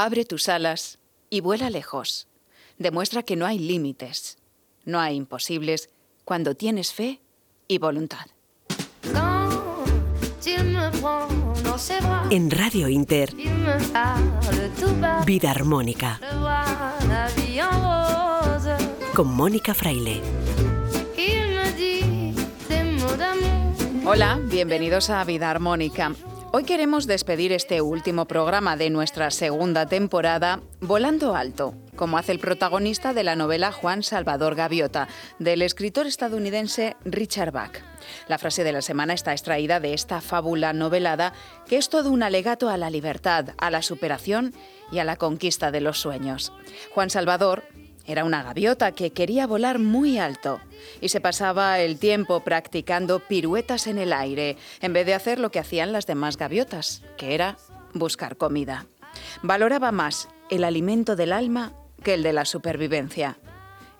Abre tus alas y vuela lejos. Demuestra que no hay límites, no hay imposibles cuando tienes fe y voluntad. En Radio Inter, Vida Armónica, con Mónica Fraile. Hola, bienvenidos a Vida Armónica. Hoy queremos despedir este último programa de nuestra segunda temporada volando alto, como hace el protagonista de la novela Juan Salvador Gaviota, del escritor estadounidense Richard Bach. La frase de la semana está extraída de esta fábula novelada que es todo un alegato a la libertad, a la superación y a la conquista de los sueños. Juan Salvador era una gaviota que quería volar muy alto y se pasaba el tiempo practicando piruetas en el aire en vez de hacer lo que hacían las demás gaviotas, que era buscar comida. Valoraba más el alimento del alma que el de la supervivencia.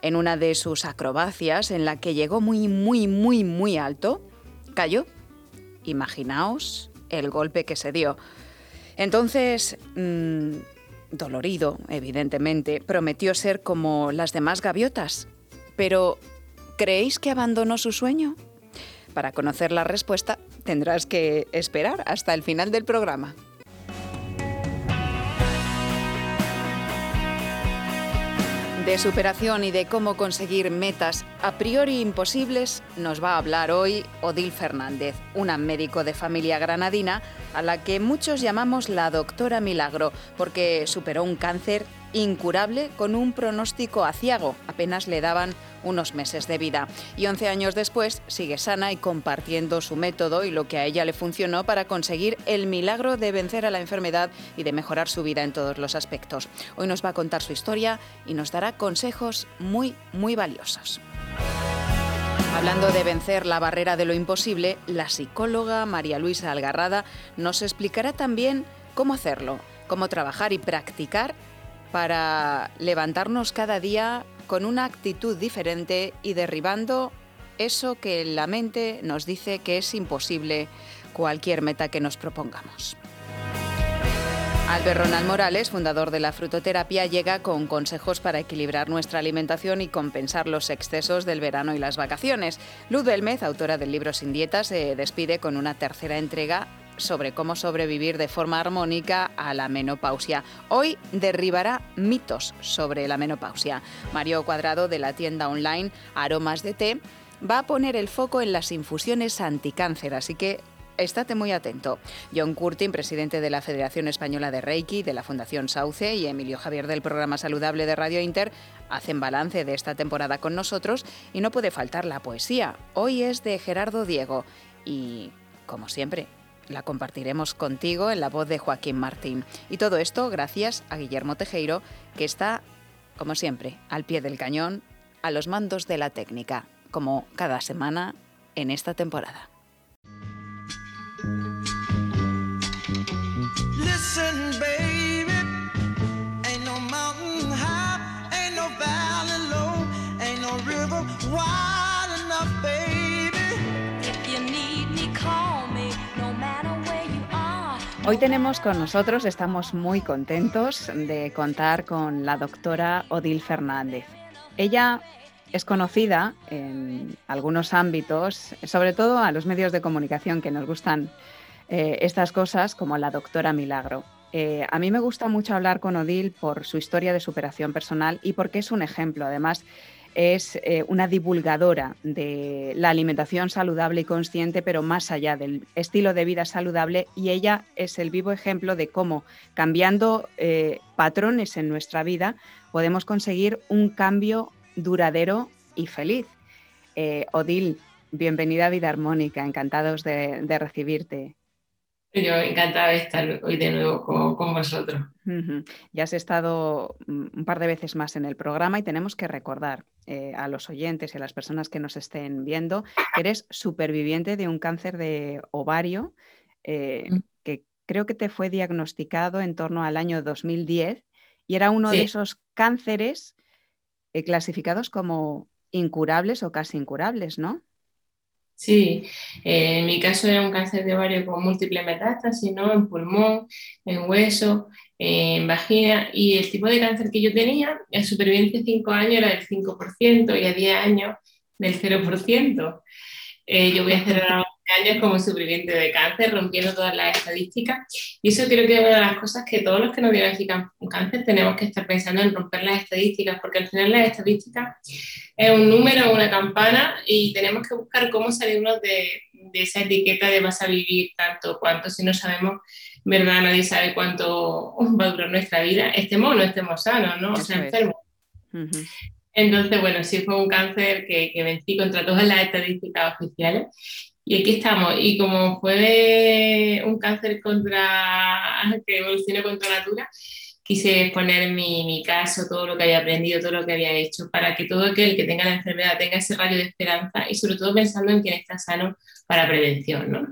En una de sus acrobacias, en la que llegó muy, muy, muy, muy alto, cayó. Imaginaos el golpe que se dio. Entonces, mm, dolorido, evidentemente, prometió ser como las demás gaviotas. Pero, ¿creéis que abandonó su sueño? Para conocer la respuesta, tendrás que esperar hasta el final del programa. De superación y de cómo conseguir metas a priori imposibles nos va a hablar hoy Odil Fernández, una médico de familia granadina a la que muchos llamamos la doctora Milagro, porque superó un cáncer incurable con un pronóstico aciago. Apenas le daban unos meses de vida. Y 11 años después sigue sana y compartiendo su método y lo que a ella le funcionó para conseguir el milagro de vencer a la enfermedad y de mejorar su vida en todos los aspectos. Hoy nos va a contar su historia y nos dará consejos muy, muy valiosos. Hablando de vencer la barrera de lo imposible, la psicóloga María Luisa Algarrada nos explicará también cómo hacerlo, cómo trabajar y practicar para levantarnos cada día con una actitud diferente y derribando eso que la mente nos dice que es imposible cualquier meta que nos propongamos. Albert Ronald Morales, fundador de la frutoterapia, llega con consejos para equilibrar nuestra alimentación y compensar los excesos del verano y las vacaciones. Luz Belmez, autora del libro Sin Dieta, se despide con una tercera entrega sobre cómo sobrevivir de forma armónica a la menopausia. Hoy derribará mitos sobre la menopausia. Mario Cuadrado de la tienda online Aromas de Té va a poner el foco en las infusiones anticáncer, así que estate muy atento. John Curtin, presidente de la Federación Española de Reiki, de la Fundación Sauce, y Emilio Javier del programa Saludable de Radio Inter hacen balance de esta temporada con nosotros y no puede faltar la poesía. Hoy es de Gerardo Diego y, como siempre, la compartiremos contigo en la voz de Joaquín Martín. Y todo esto gracias a Guillermo Tejeiro, que está, como siempre, al pie del cañón, a los mandos de la técnica, como cada semana en esta temporada. Hoy tenemos con nosotros, estamos muy contentos de contar con la doctora Odil Fernández. Ella es conocida en algunos ámbitos, sobre todo a los medios de comunicación que nos gustan eh, estas cosas, como la doctora Milagro. Eh, a mí me gusta mucho hablar con Odil por su historia de superación personal y porque es un ejemplo. Además, es eh, una divulgadora de la alimentación saludable y consciente, pero más allá del estilo de vida saludable, y ella es el vivo ejemplo de cómo cambiando eh, patrones en nuestra vida podemos conseguir un cambio duradero y feliz. Eh, Odil, bienvenida a Vida Armónica, encantados de recibirte. Yo encantada de estar hoy de nuevo con, vosotros. Ya has estado mm, un par de veces más en el programa y tenemos que recordar eh, a los oyentes y a las personas que nos estén viendo que eres superviviente de un cáncer de ovario eh, que creo que te fue diagnosticado en torno al año 2010 y era uno de esos cánceres eh, clasificados como incurables o casi incurables, ¿no? Sí, eh, en mi caso era un cáncer de ovario con múltiples metástasis, ¿no? En pulmón, en hueso, en vagina, y el tipo de cáncer que yo tenía, en supervivencia 5 años era del 5% y a 10 años del 0%. Eh, yo voy a hacer ahora años como superviviente de cáncer, rompiendo todas las estadísticas. Y eso creo que es una de las cosas que todos los que nos diagnostican cáncer tenemos que estar pensando en romper las estadísticas, porque al final las estadísticas es un número, una campana, y tenemos que buscar cómo salirnos de, de esa etiqueta de vas a vivir tanto, cuánto, si no sabemos, verdad, nadie sabe cuánto va a durar nuestra vida, estemos o no estemos sanos, ¿no? O sea, enfermos. Entonces, bueno, sí fue un cáncer que, que vencí contra todas las estadísticas oficiales y aquí estamos. Y como fue un cáncer contra, que evolucionó contra natura, quise exponer mi, mi, caso, todo lo que había aprendido, todo lo que había hecho, para que todo aquel que tenga la enfermedad tenga ese rayo de esperanza y sobre todo pensando en quien está sano para prevención, ¿no?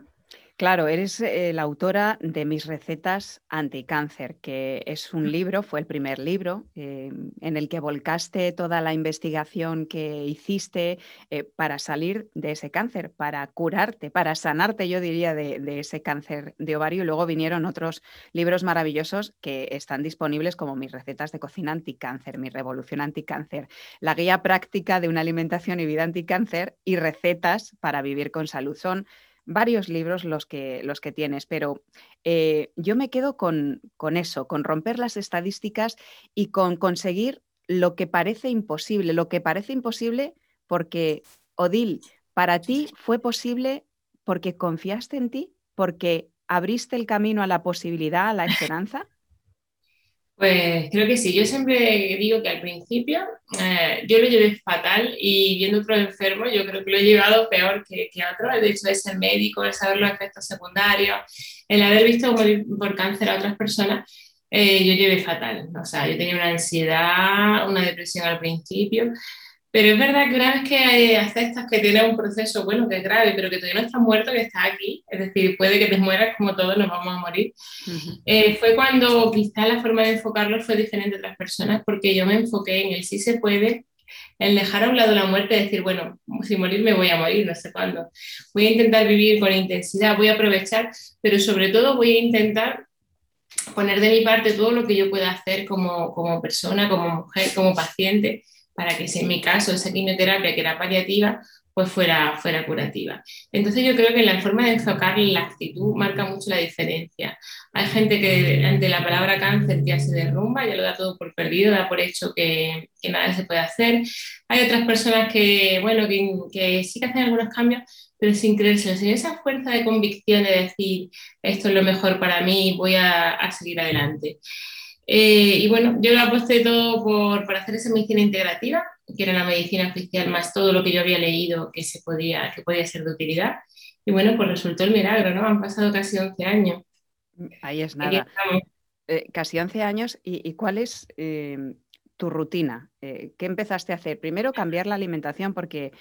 Claro, eres eh, la autora de Mis recetas anticáncer, que es un libro, fue el primer libro eh, en el que volcaste toda la investigación que hiciste eh, para salir de ese cáncer, para curarte, para sanarte, yo diría, de, de, ese cáncer de ovario. Y luego vinieron otros libros maravillosos que están disponibles como Mis recetas de cocina anticáncer, Mi revolución anticáncer, la guía práctica de una alimentación y vida anticáncer y recetas para vivir con salud. Son varios libros los que, los que tienes, pero eh, yo me quedo con, con eso, con romper las estadísticas y con conseguir lo que parece imposible, lo que parece imposible porque, Odil, para ti fue posible porque confiaste en ti, porque abriste el camino a la posibilidad, a la esperanza. Pues creo que sí. Yo siempre digo que al principio eh, yo lo llevé fatal y viendo otros enfermos yo creo que lo he llevado peor que, que otros. De hecho, es el médico, el saber los efectos secundarios, el haber visto morir por cáncer a otras personas, eh, yo llevé fatal. O sea, yo tenía una ansiedad, una depresión al principio. Pero es verdad que una vez que aceptas que tienes un proceso, bueno, que es grave, pero que todavía no estás muerto, que estás aquí, es decir, puede que te mueras como todos nos vamos a morir, eh, fue cuando quizá la forma de enfocarlo fue diferente a otras personas, porque yo me enfoqué en el sí se puede, en dejar a un lado la muerte, decir, bueno, si morir me voy a morir, no sé cuándo. Voy a intentar vivir con intensidad, voy a aprovechar, pero sobre todo voy a intentar poner de mi parte todo lo que yo pueda hacer como, como persona, como mujer, como paciente para que si en mi caso esa quimioterapia que era paliativa, pues fuera, fuera curativa. Entonces yo creo que la forma de enfocar la actitud marca mucho la diferencia. Hay gente que ante la palabra cáncer ya se derrumba, ya lo da todo por perdido, da por hecho que, que nada se puede hacer. Hay otras personas que, bueno, que, que sí que hacen algunos cambios, pero sin creerse, sin esa fuerza de convicción de decir, esto es lo mejor para mí, voy a, a seguir adelante. Eh, y bueno, yo lo aposté todo por, por, hacer esa medicina integrativa, que era la medicina oficial más todo lo que yo había leído que, se podía, que podía ser de utilidad. Y bueno, pues resultó el milagro, ¿no? Han pasado casi 11 años. Ahí es nada. Eh, casi 11 años. ¿Y, y cuál es eh, tu rutina? Eh, ¿Qué empezaste a hacer? Primero, cambiar la alimentación porque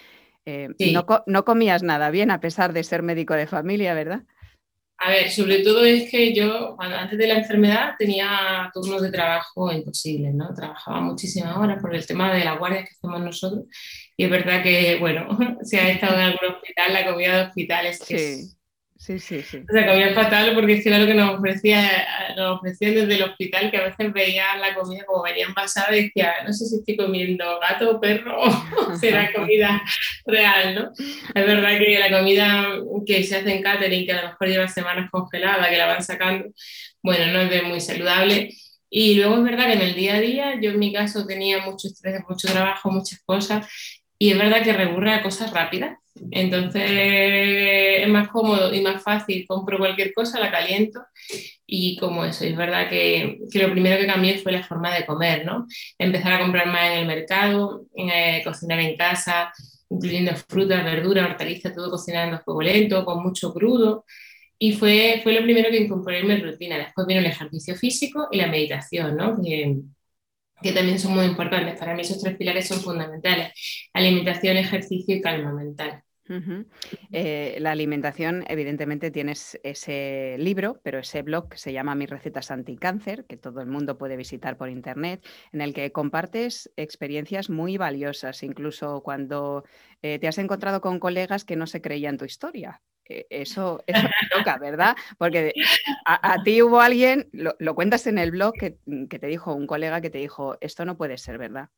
sí. no, no comías nada bien a pesar de ser médico de familia, ¿verdad? A ver, sobre todo es que yo, cuando, antes de la enfermedad, tenía turnos de trabajo imposibles, ¿no? Trabajaba muchísimas horas por el tema de las guardias que hacemos nosotros. Y es verdad que, bueno, si has estado en algún hospital, la comida de hospital es que sí. Sí, sí. O sea, comía fatal porque es que era lo que nos, ofrecía, nos ofrecían desde el hospital, que a veces veía la comida como venían pasada y decía, no sé si estoy comiendo gato o perro o será comida real, ¿no? Es verdad que la comida que se hace en catering, que a lo mejor lleva semanas congelada, que la van sacando, bueno, no es de muy saludable. Y luego es verdad que en el día a día, yo en mi caso tenía mucho estrés, mucho trabajo, muchas cosas, y es verdad que recurre a cosas rápidas. Entonces es más cómodo y más fácil, compro cualquier cosa, la caliento y como eso, es verdad que, que, lo primero que cambié fue la forma de comer, ¿no? Empezar a comprar más en el mercado, eh, cocinar en casa, incluyendo frutas, verduras, hortalizas, todo cocinando a fuego lento, con mucho crudo. Y fue, fue lo primero que incorporé en mi rutina. Después vino el ejercicio físico y la meditación, ¿no? Que, que también son muy importantes. Para mí esos tres pilares son fundamentales. Alimentación, ejercicio y calma mental. Eh, la alimentación, evidentemente, tienes ese libro, pero ese blog que se llama Mis recetas anticáncer, que todo el mundo puede visitar por internet, en el que compartes experiencias muy valiosas, incluso cuando eh, te has encontrado con colegas que no se creían tu historia. Eh, eso, eso toca, ¿verdad? Porque a, ti hubo alguien, lo, cuentas en el blog, que, que te dijo, un colega que te dijo, esto no puede ser verdad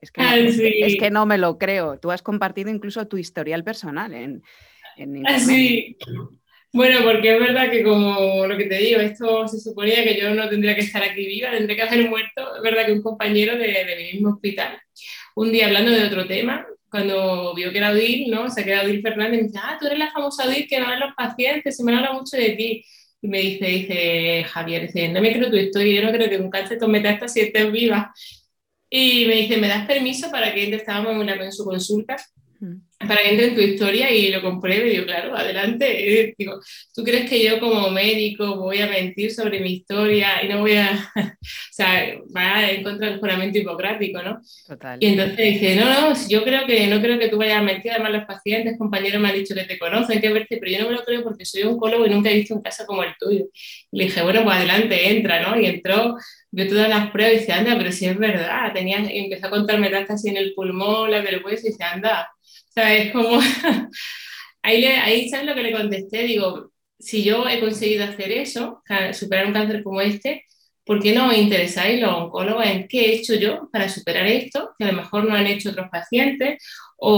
es que, no, es, que, no, me lo creo. Tú has compartido incluso tu historial personal en, en ah, Sí. Bueno, porque es verdad que como lo que te digo, esto se suponía que yo no tendría que estar aquí viva, tendría que haber muerto. Es verdad que un compañero de, de mi mismo hospital, un día hablando de otro tema, cuando vio que era Odil, ¿no? O sea, que era Odil Fernández, me dice, ah, tú eres la famosa Odil que no a los pacientes, se me habla mucho de ti. Y me dice, dice Javier, dice, no me creo tu historia, yo no creo que un cáncer meta si estés viva. Y me dice, ¿me das permiso para que? Estábamos en, una, en su consulta mm. Para que entre en tu historia y lo compruebe. Y yo, claro, adelante. Digo, ¿tú crees que yo como médico voy a mentir sobre mi historia y no voy a, o sea, va en contra del juramento hipocrático, ¿no? Total. Y entonces dice, no, no, yo creo que no creo que tú vayas a mentir. Además, los pacientes, compañeros me han dicho que te conocen, que verte, pero yo no me lo creo porque soy oncólogo y nunca he visto un caso como el tuyo. Y le dije, bueno, pues adelante, entra, ¿no? Y entró vio todas las pruebas y dice, anda, pero si es verdad, tenía, y empezó a contar metástasis en el pulmón, la del hueso, y dice, anda, sea, es como, ahí, le, ahí sabes lo que le contesté, digo, si yo he conseguido hacer eso, superar un cáncer como este, ¿por qué no os interesáis los oncólogos en qué he hecho yo para superar esto, que a lo mejor no han hecho otros pacientes, o,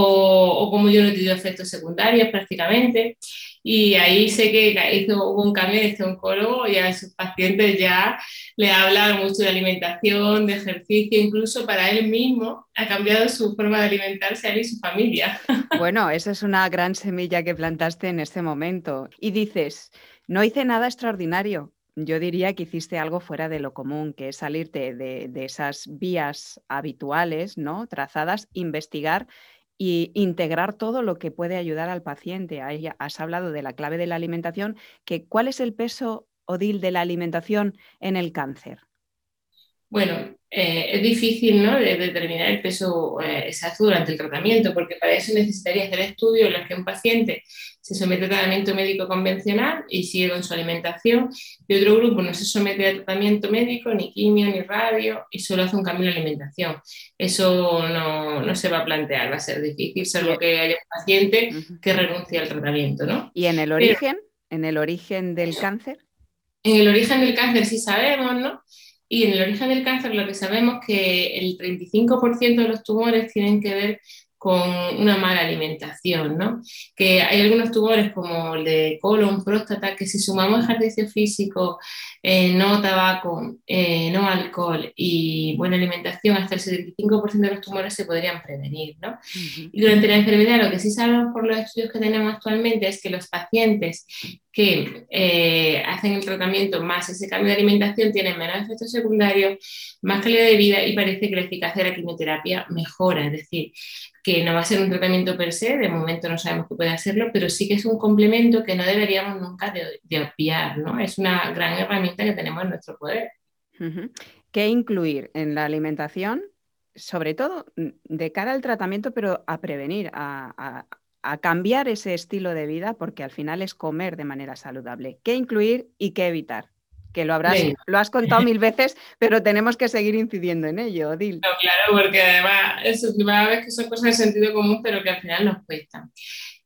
o como yo no he tenido efectos secundarios prácticamente? Y ahí sé que hizo, hubo un cambio de este oncólogo y a sus pacientes ya le habla mucho de alimentación, de ejercicio, incluso para él mismo ha cambiado su forma de alimentarse él y su familia. Bueno, esa es una gran semilla que plantaste en este momento. Y dices, no hice nada extraordinario, yo diría que hiciste algo fuera de lo común, que es salirte de, de, esas vías habituales, ¿no? Trazadas, investigar y integrar todo lo que puede ayudar al paciente. Has hablado de la clave de la alimentación, que ¿cuál es el peso, Odil, de la alimentación en el cáncer? Bueno, eh, es difícil ¿no? de determinar el peso eh, exacto durante el tratamiento, porque para eso necesitaría hacer estudios en los que un paciente se somete a tratamiento médico convencional y sigue con su alimentación, y otro grupo no se somete a tratamiento médico, ni quimio, ni radio, y solo hace un cambio en la alimentación. Eso no, no se va a plantear, va a ser difícil, salvo que haya un paciente que renuncie al tratamiento. ¿no? ¿Y en el origen? ¿En el origen del cáncer? En el origen del cáncer sí sabemos, ¿no? Y en el origen del cáncer lo que sabemos es que el 35% de los tumores tienen que ver con una mala alimentación, ¿no? Que hay algunos tumores como el de colon, próstata, que si sumamos ejercicio físico, eh, no tabaco, eh, no alcohol y buena alimentación, hasta el 75% de los tumores se podrían prevenir, ¿no? Y durante la enfermedad lo que sí sabemos por los estudios que tenemos actualmente es que los pacientes que eh, hacen el tratamiento más ese cambio de alimentación tienen menos efectos secundarios, más calidad de vida y parece que la eficacia de la quimioterapia mejora, es decir, que no va a ser un tratamiento per se, de momento no sabemos que puede hacerlo, pero sí que es un complemento que no deberíamos nunca de, de obviar, ¿no? Es una gran herramienta que tenemos en nuestro poder. ¿Qué incluir en la alimentación? Sobre todo mm, de cara al tratamiento, pero a prevenir, a a cambiar ese estilo de vida porque al final es comer de manera saludable. ¿Qué incluir y qué evitar? Que lo habrás, lo has contado mil veces, pero tenemos que seguir incidiendo en ello, Odil. No, claro, porque además eso, a ver que son cosas de sentido común, pero que al final nos cuestan.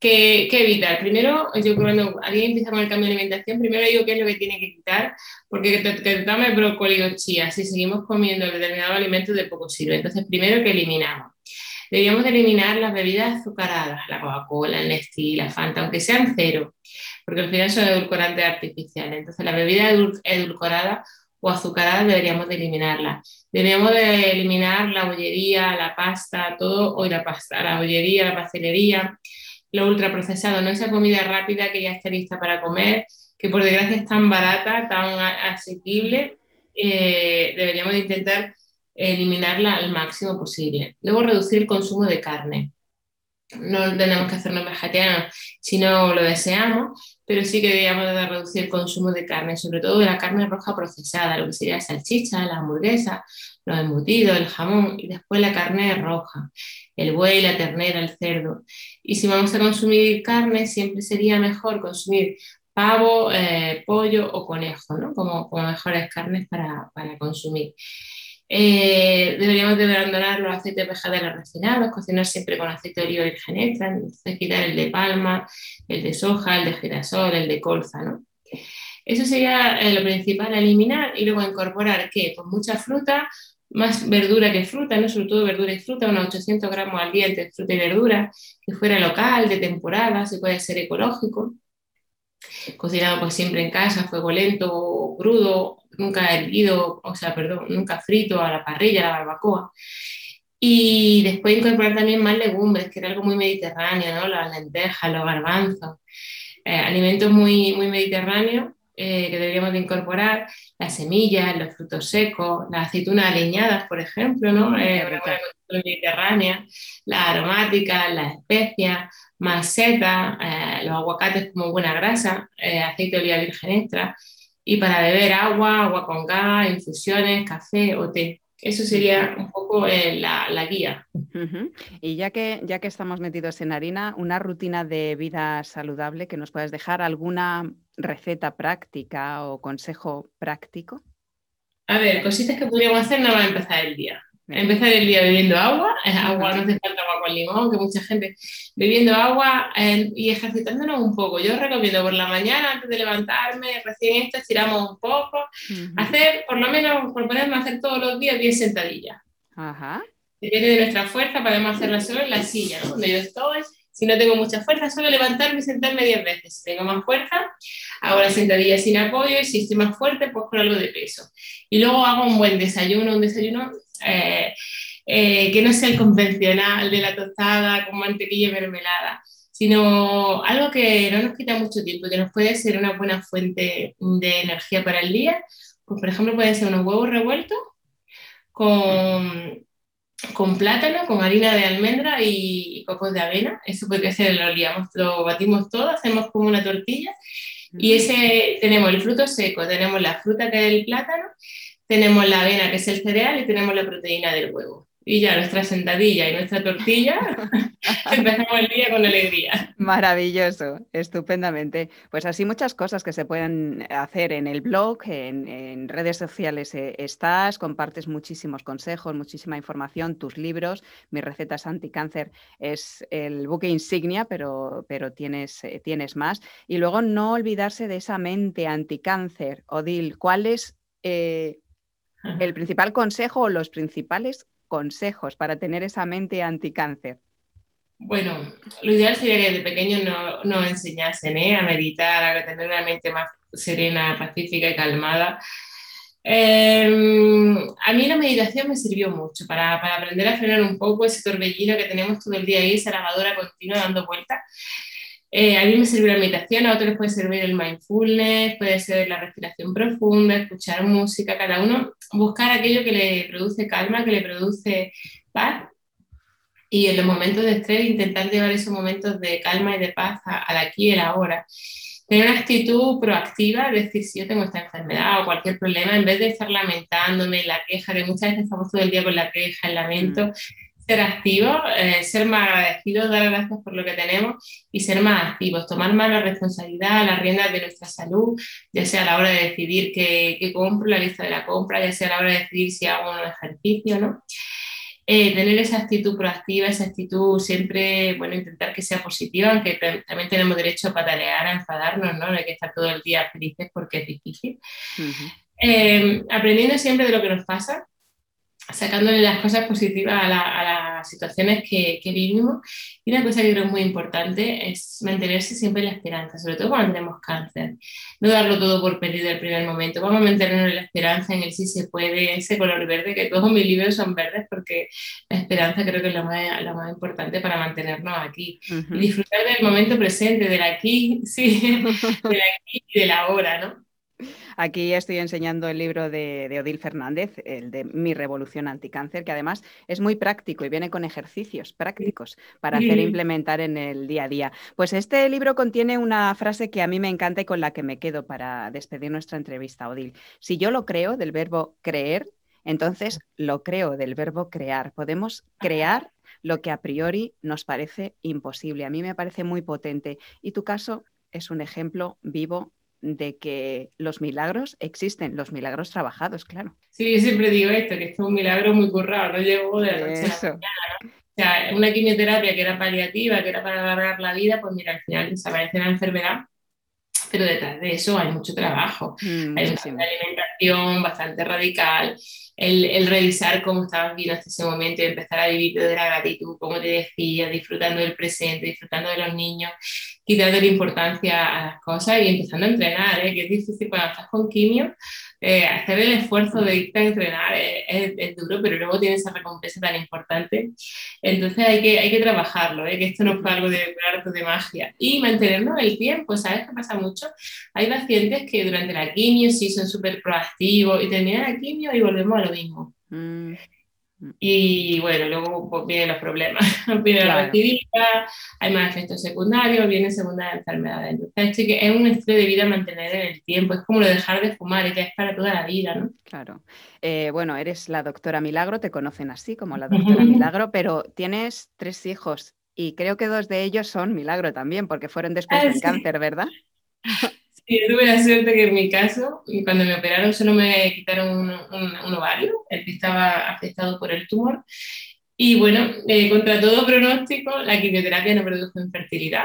¿Qué, evitar? Primero, yo cuando alguien empieza con el cambio de alimentación, primero digo qué es lo que tiene que quitar, porque que te, tome brócoli o chía, si seguimos comiendo determinados alimentos de poco sirve. Entonces, primero que eliminamos. Deberíamos eliminar las bebidas azucaradas, la Coca-Cola, el Nestlé, la Fanta, aunque sean cero, porque al final son edulcorantes artificiales. Entonces, la bebida edulcorada o azucarada deberíamos de eliminarla. Deberíamos de eliminar la bollería, la pasta, todo, hoy la pasta, la bollería, la pastelería, lo ultraprocesado, no esa comida rápida que ya está lista para comer, que por desgracia es tan barata, tan asequible, eh, deberíamos de intentar eliminarla al máximo posible. Luego, reducir el consumo de carne. no tenemos que hacernos vegetarianos si no lo deseamos, pero sí que deberíamos de reducir el consumo de carne, sobre todo de la carne roja procesada, lo que sería la salchicha, la hamburguesa, los embutidos, el jamón y después la carne roja, el buey, la ternera, el cerdo. Y si vamos a consumir carne, siempre sería mejor consumir pavo, eh, pollo o conejo, ¿no? como, como mejores carnes para, para consumir. Eh, deberíamos de abandonar los aceites vegetales refinados, cocinar siempre con aceite de oliva virgen extra, entonces quitar el de palma, el de soja, el de girasol, el de colza, ¿no? Eso sería eh, lo principal eliminar y luego incorporar que con mucha fruta, más verdura que fruta, ¿no? sobre todo verdura y fruta, unos 800 gramos al día entre fruta y verdura, que fuera local, de temporada, si puede ser ecológico, cocinado pues siempre en casa, fuego lento, crudo, nunca hervido, o sea, perdón, nunca frito a la parrilla, a la barbacoa. Y después incorporar también más legumbres, que era algo muy mediterráneo, ¿no? Las lentejas, los garbanzos, eh, alimentos muy, muy mediterráneos eh, que deberíamos de incorporar, las semillas, los frutos secos, las aceitunas aliñadas, por ejemplo, ¿no? Eh, mediterránea, las aromáticas, las especias, más seta, eh, los aguacates como buena grasa, aceite de oliva virgen extra, y para beber agua, agua con gas, infusiones, café o té. Eso sería un poco la, la, guía. Y ya que, ya que estamos metidos en harina, una rutina de vida saludable que nos puedes dejar, alguna receta práctica o consejo práctico? A ver, cositas que podríamos hacer nada más empezar el día. Empezar el día bebiendo agua, agua, no hace falta agua con limón, que mucha gente bebiendo agua eh, y ejercitándonos un poco. Yo recomiendo por la mañana, antes de levantarme, recién esto, estiramos un poco, hacer, por lo menos, por ponerme a hacer todos los días 10 sentadillas. Ajá. Depende de nuestra fuerza, podemos hacerla solo en la silla, ¿no? Donde yo estoy, si no tengo mucha fuerza, solo levantarme y sentarme 10 veces. Si tengo más fuerza, hago la sentadilla sin apoyo y si estoy más fuerte, pues con algo de peso. Y luego hago un buen desayuno, un desayuno eh, eh, que no sea el convencional de la tostada con mantequilla y mermelada, sino algo que no nos quita mucho tiempo, que nos puede ser una buena fuente de energía para el día. Pues, por ejemplo, pueden ser unos huevos revueltos con con plátano, con harina de almendra y cocos de avena. Eso puede ser, lo liamos, lo batimos todo, hacemos como una tortilla. Y ese tenemos el fruto seco, tenemos la fruta que es el plátano, tenemos la avena que es el cereal y tenemos la proteína del huevo y ya nuestra sentadilla y nuestra tortilla, empezamos el día con alegría. Maravilloso, estupendamente. Pues así muchas cosas que se pueden hacer en el blog, en, redes sociales eh, estás, compartes muchísimos consejos, muchísima información, tus libros, mis recetas anticáncer es el buque insignia, pero, pero tienes, eh, tienes más. Y luego no olvidarse de esa mente anticáncer. Odil, ¿cuál es... Eh, el principal consejo o los principales consejos para tener esa mente anticáncer? Bueno, lo ideal sería que de pequeños nos no enseñasen ¿eh? a meditar, a tener una mente más serena, pacífica y calmada. Em, a mí la meditación me sirvió mucho para, para, aprender a frenar un poco ese torbellino que tenemos todo el día ahí, esa lavadora continua dando vueltas. Eh, a mí me sirvió la meditación, a otros les puede servir el mindfulness, puede ser la respiración profunda, escuchar música, cada uno buscar aquello que le produce calma, que le produce paz y en los momentos de estrés intentar llevar esos momentos de calma y de paz al aquí y al ahora. Tener una actitud proactiva, es decir, si yo tengo esta enfermedad o cualquier problema, en vez de estar lamentándome, la queja, que muchas veces estamos todo el día con la queja, el lamento, mm ser activos, eh, ser más agradecidos, dar gracias por lo que tenemos y ser más activos, tomar más la responsabilidad, las riendas de nuestra salud, ya sea a la hora de decidir qué, qué compro, la lista de la compra, ya sea a la hora de decidir si hago un ejercicio, ¿no? Eh, tener esa actitud proactiva, esa actitud siempre, bueno, intentar que sea positiva, aunque también tenemos derecho a patalear, a enfadarnos, ¿no? No hay que estar todo el día felices porque es difícil. Eh, aprendiendo siempre de lo que nos pasa, sacándole las cosas positivas a, las situaciones que, que, vivimos. Y una cosa que creo muy importante es mantenerse siempre en la esperanza, sobre todo cuando tenemos cáncer. No darlo todo por perdido el primer momento. Vamos a mantenernos en la esperanza, en el sí se puede, ese color verde, que todos mis libros son verdes porque la esperanza creo que es lo más, lo más importante para mantenernos aquí. Y disfrutar del momento presente, del aquí, sí, del aquí y del ahora, ¿no? Aquí estoy enseñando el libro de, Odil Fernández, el de Mi Revolución Anticáncer, que además es muy práctico y viene con ejercicios prácticos para hacer e implementar en el día a día. Pues este libro contiene una frase que a mí me encanta y con la que me quedo para despedir nuestra entrevista, Odil. Si yo lo creo del verbo creer, entonces lo creo del verbo crear. Podemos crear lo que a priori nos parece imposible. A mí me parece muy potente. Y tu caso es un ejemplo vivo de que los milagros existen, los milagros trabajados, claro. Sí, yo siempre digo esto, que esto es un milagro muy currado, no llevo de la noche a la mañana, O sea, una quimioterapia que era paliativa, que era para alargar la vida, pues mira, al final desaparece la enfermedad, pero detrás de eso hay mucho trabajo. Mm, hay una alimentación bastante radical, el, revisar cómo estabas viviendo hasta ese momento y empezar a vivir de la gratitud, como te decía, disfrutando del presente, disfrutando de los niños, quitando la importancia a las cosas y empezando a entrenar, ¿eh? que es difícil cuando estás con quimio, eh, hacer el esfuerzo de irte a entrenar es, duro, pero luego tienes esa recompensa tan importante. Entonces hay que, hay que trabajarlo, ¿eh? que esto no fue algo de arte de magia. Y mantenernos el tiempo, ¿sabes qué pasa mucho? Hay pacientes que durante la quimio sí son súper proactivos y terminan la quimio y volvemos a lo mismo. Mm. Y bueno, luego vienen los problemas, viene la actividad, hay más efectos secundarios, vienen segundas enfermedades. Entonces, que es un estilo de vida mantener en el tiempo, es como lo de dejar de fumar y que es para toda la vida, ¿no? Claro. Eh, bueno, eres la doctora Milagro, te conocen así como la doctora Milagro, pero tienes tres hijos y creo que dos de ellos son Milagro también, porque fueron después ah, del cáncer, ¿verdad? Sí, tuve la suerte que en mi caso, cuando me operaron, solo me quitaron un, un, ovario, el que estaba afectado por el tumor. Y bueno, eh, contra todo pronóstico, la quimioterapia no produjo infertilidad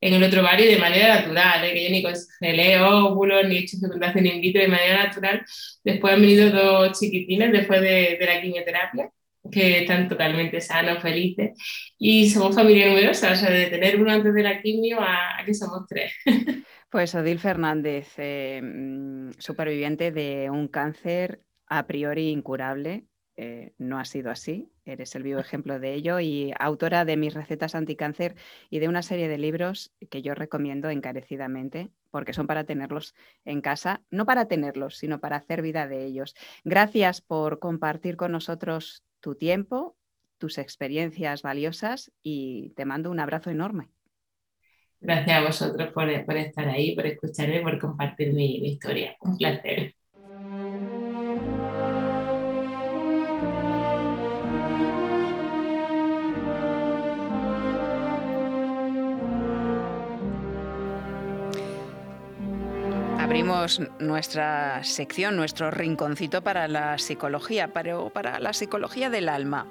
en el otro ovario de manera natural, ¿eh? que yo ni congelé óvulos ni he hecho fecundación in vitro de manera natural. Después han venido dos chiquitines después de, de la quimioterapia que están totalmente sanos, felices, y somos familia numerosa, o sea, de tener uno antes de la quimio a, a que somos tres. Pues Odil Fernández, eh, mm, superviviente de un cáncer a priori incurable, eh, no ha sido así, eres el vivo ejemplo de ello y autora de mis recetas anticáncer y de una serie de libros que yo recomiendo encarecidamente porque son para tenerlos en casa, no para tenerlos, sino para hacer vida de ellos. Gracias por compartir con nosotros tu tiempo, tus experiencias valiosas y te mando un abrazo enorme. Gracias a vosotros por, estar ahí, por escucharme, por compartir mi, historia. Un placer. abrimos nuestra sección, nuestro rinconcito para la psicología, pero para la psicología del alma.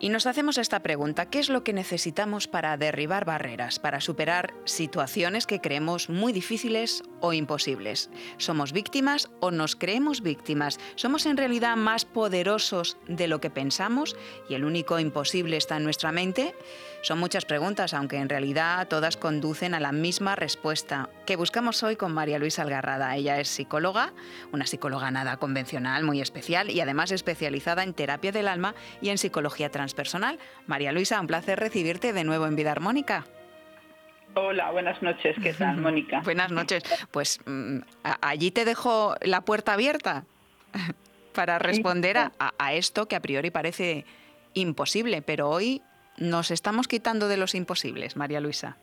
Y nos hacemos esta pregunta, ¿qué es lo que necesitamos para derribar barreras, para superar situaciones que creemos muy difíciles o imposibles? ¿Somos víctimas o nos creemos víctimas? ¿Somos en realidad más poderosos de lo que pensamos y el único imposible está en nuestra mente? Son muchas preguntas, aunque en realidad todas conducen a la misma respuesta que buscamos hoy con María Luisa Algarrada. Ella es psicóloga, una psicóloga nada convencional, muy especial y además especializada en terapia del alma y en psicología transpersonal. María Luisa, un placer recibirte de nuevo en Vida Armónica. Hola, buenas noches. ¿Qué tal, Mónica? buenas noches. Pues mm, allí te dejo la puerta abierta para responder a esto que a priori parece imposible, pero hoy nos estamos quitando de los imposibles, María Luisa.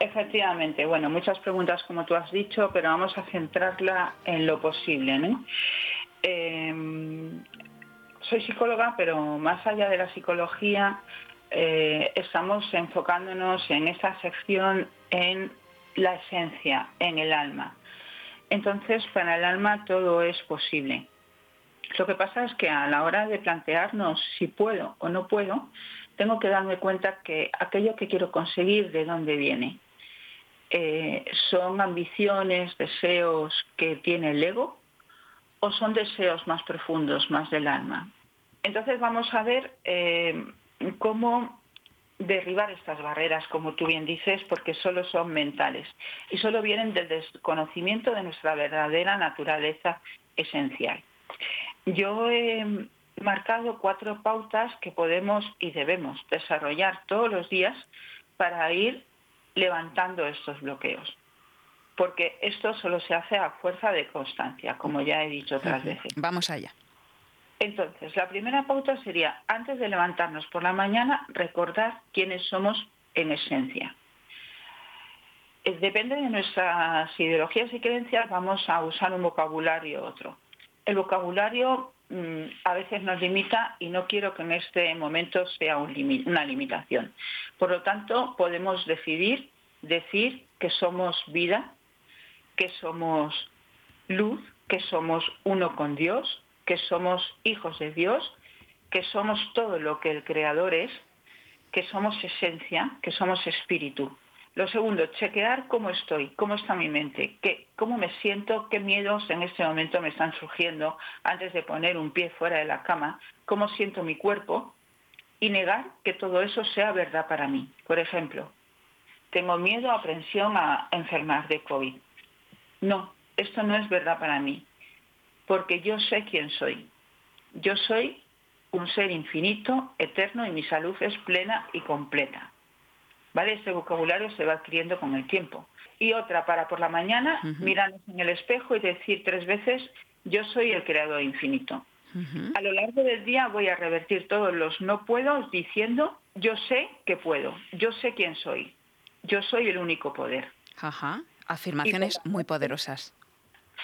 Efectivamente, bueno, muchas preguntas como tú has dicho, pero vamos a centrarla en lo posible. Em, soy psicóloga, pero más allá de la psicología, eh, estamos enfocándonos en esa sección en la esencia, en el alma. Entonces, para el alma todo es posible. Lo que pasa es que a la hora de plantearnos si puedo o no puedo, tengo que darme cuenta que aquello que quiero conseguir, ¿de dónde viene? Eh, ¿Son ambiciones, deseos que tiene el ego o son deseos más profundos, más del alma? Entonces vamos a ver eh, cómo derribar estas barreras, como tú bien dices, porque solo son mentales y solo vienen del desconocimiento de nuestra verdadera naturaleza esencial. Yo he marcado cuatro pautas que podemos y debemos desarrollar todos los días para ir levantando estos bloqueos. Porque esto solo se hace a fuerza de constancia, como ya he dicho otras veces. Vamos allá. Entonces, la primera pauta sería, antes de levantarnos por la mañana, recordar quiénes somos en esencia. Eh, depende de nuestras ideologías y creencias, vamos a usar un vocabulario u otro. El vocabulario mm, a veces nos limita y no quiero que en este momento sea una limitación. Por lo tanto, podemos decidir decir que somos vida, que somos luz, que somos uno con Dios, que somos hijos de Dios, que somos todo lo que el Creador es, que somos esencia, que somos espíritu. Lo segundo, chequear cómo estoy, cómo está mi mente, qué, cómo me siento, qué miedos en este momento me están surgiendo antes de poner un pie fuera de la cama, cómo siento mi cuerpo y negar que todo eso sea verdad para mí. Por ejemplo, tengo miedo, aprensión a enfermar de COVID. No, esto no es verdad para mí porque yo sé quién soy. Yo soy un ser infinito, eterno y mi salud es plena y completa. ¿Vale? Este vocabulario se va adquiriendo con el tiempo. Y otra para por la mañana, mirarnos en el espejo y decir tres veces, yo soy el creador infinito. A lo largo del día voy a revertir todos los no puedo diciendo, yo sé que puedo, yo sé quién soy, yo soy el único poder. Ajá, afirmaciones muy poderosas.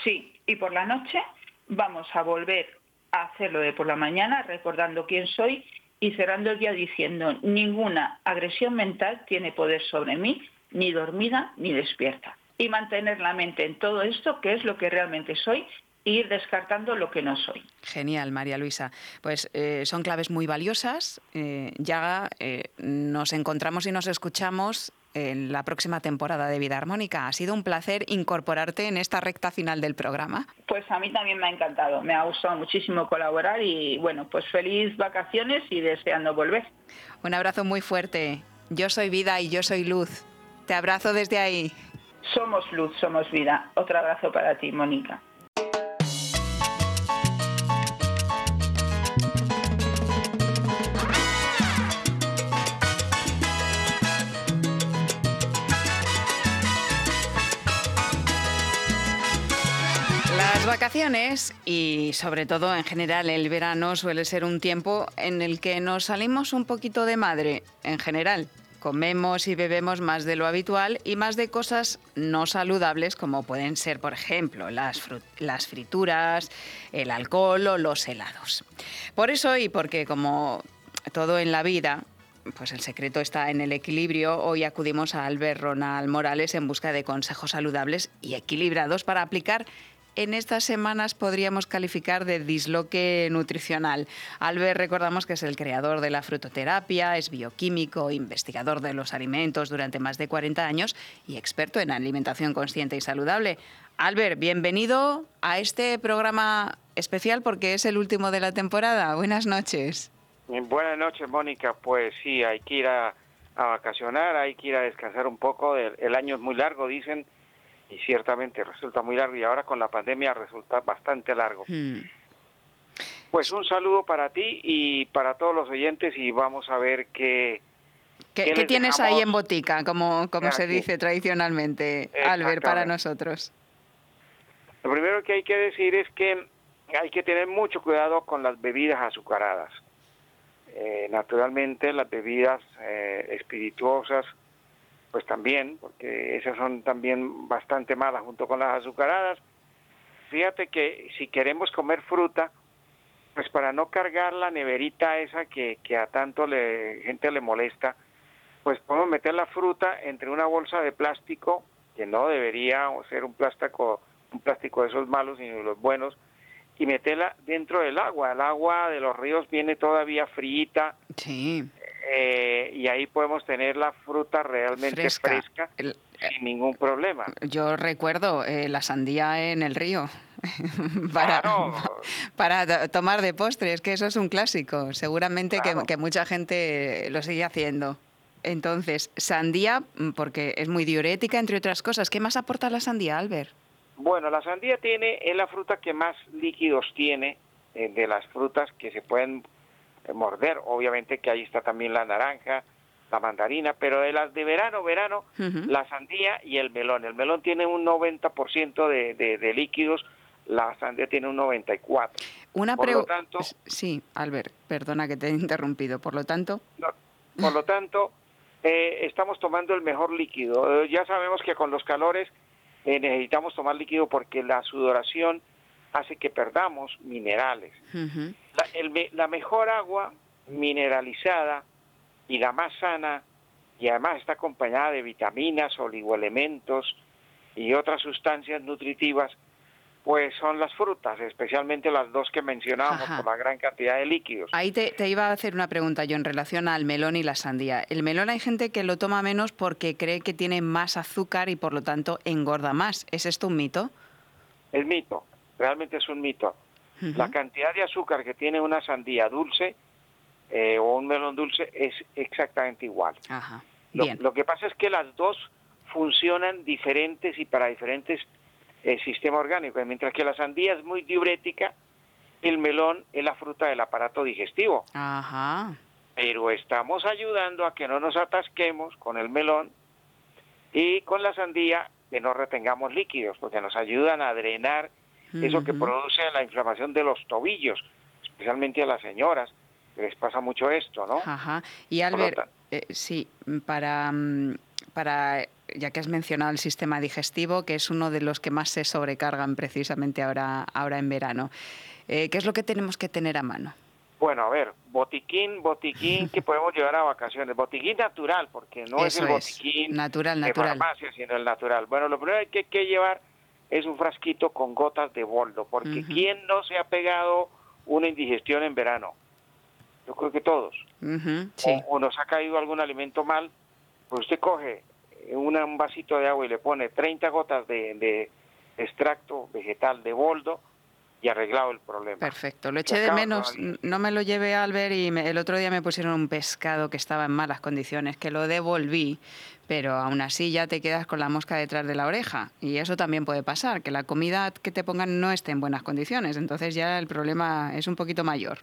Sí, y por la noche vamos a volver a hacerlo de por la mañana, recordando quién soy y cerrando el día diciendo, ninguna agresión mental tiene poder sobre mí, ni dormida ni despierta. Y mantener la mente en todo esto, que es lo que realmente soy, e ir descartando lo que no soy. Genial, María Luisa. Pues eh, son claves muy valiosas. Eh, ya eh, nos encontramos y nos escuchamos en la próxima temporada de Vida Armónica. Ha sido un placer incorporarte en esta recta final del programa. Pues a mí también me ha encantado, me ha gustado muchísimo colaborar y bueno, pues feliz vacaciones y deseando volver. Un abrazo muy fuerte. Yo soy vida y yo soy luz. Te abrazo desde ahí. Somos luz, somos vida. Otro abrazo para ti, Mónica. Y sobre todo en general el verano suele ser un tiempo en el que nos salimos un poquito de madre en general. Comemos y bebemos más de lo habitual y más de cosas no saludables como pueden ser, por ejemplo, las, las frituras, el alcohol o los helados. Por eso y porque como todo en la vida, pues el secreto está en el equilibrio. Hoy acudimos a Albert Ronald Morales en busca de consejos saludables y equilibrados para aplicar en estas semanas podríamos calificar de disloque nutricional. Albert, recordamos que es el creador de la frutoterapia, es bioquímico, investigador de los alimentos durante más de 40 años y experto en alimentación consciente y saludable. Albert, bienvenido a este programa especial porque es el último de la temporada. Buenas noches. Buenas noches, Mónica. Pues sí, hay que ir a, vacacionar, hay que ir a descansar un poco. el año es muy largo, dicen y ciertamente resulta muy largo y ahora con la pandemia resulta bastante largo. Hmm. Pues un saludo para ti y para todos los oyentes y vamos a ver qué... ¿Qué, tienes ahí en botica, como, como se dice tradicionalmente, Albert, para nosotros? Lo primero que hay que decir es que hay que tener mucho cuidado con las bebidas azucaradas. Eh, naturalmente las bebidas eh, espirituosas, pues también, porque esas son también bastante malas junto con las azucaradas. Fíjate que si queremos comer fruta, pues para no cargar la neverita esa que, a tanto le, gente le molesta, pues podemos meter la fruta entre una bolsa de plástico, que no debería ser un plástico, un plástico de esos malos, sino los buenos, y meterla dentro del agua. El agua de los ríos viene todavía fríita. Sí. Eh, y ahí podemos tener la fruta realmente fresca, sin ningún problema. Yo recuerdo eh, la sandía en el río para, para tomar de postre, es que eso es un clásico, seguramente que, mucha gente lo sigue haciendo. Entonces, sandía, mm, porque es muy diurética, entre otras cosas. ¿Qué más aporta la sandía, Albert? Bueno, la sandía tiene, es la fruta que más líquidos tiene eh, de las frutas que se pueden morder. Obviamente que ahí está también la naranja, la mandarina, pero de las de verano, verano, la sandía y el melón. El melón tiene un 90% de, de, de líquidos, la sandía tiene un 94%. Una pregunta. Sí, Albert, perdona que te he interrumpido. Por lo tanto. por lo tanto, eh, estamos tomando el mejor líquido. Ya sabemos que con los calores eh, necesitamos tomar líquido porque la sudoración hace que perdamos minerales. La, la mejor agua mineralizada y la más sana, y además está acompañada de vitaminas, oligoelementos y otras sustancias nutritivas, pues son las frutas, especialmente las dos que mencionábamos por la gran cantidad de líquidos. Ahí te, iba a hacer una pregunta yo en relación al melón y la sandía. El melón hay gente que lo toma menos porque cree que tiene más azúcar y por lo tanto engorda más. ¿Es esto un mito? El mito, realmente es un mito. La cantidad de azúcar que tiene una sandía dulce eh, o un melón dulce es exactamente igual. Lo, que pasa es que las dos funcionan diferentes y para diferentes el sistema orgánico. Mientras que la sandía es muy diurética, el melón es la fruta del aparato digestivo. Ajá. Pero estamos ayudando a que no nos atasquemos con el melón y con la sandía que no retengamos líquidos, porque nos ayudan a drenar eso que produce la inflamación de los tobillos, especialmente a las señoras, que les pasa mucho esto, ¿no? Ajá. Y Albert, eh, sí, para, mm, para ya que has mencionado el sistema digestivo, que es uno de los que más se sobrecargan precisamente ahora, ahora en verano. Eh, ¿Qué es lo que tenemos que tener a mano? Bueno, a ver, botiquín, botiquín que podemos llevar a vacaciones, botiquín natural, porque no es el botiquín natural, de farmacia, sino el natural. Bueno, lo primero que hay que llevar es un frasquito con gotas de boldo, porque ¿quién no se ha pegado una indigestión en verano? Yo creo que todos. o, nos ha caído algún alimento mal, pues usted coge un vasito de agua y le pone 30 gotas de, extracto vegetal de boldo y arreglado el problema. Perfecto, lo eché de menos, no me lo llevé a Albert y el otro día me pusieron un pescado que estaba en malas condiciones, que lo devolví, pero aún así ya te quedas con la mosca detrás de la oreja y eso también puede pasar, que la comida que te pongan no esté en buenas condiciones, entonces ya el problema es un poquito mayor.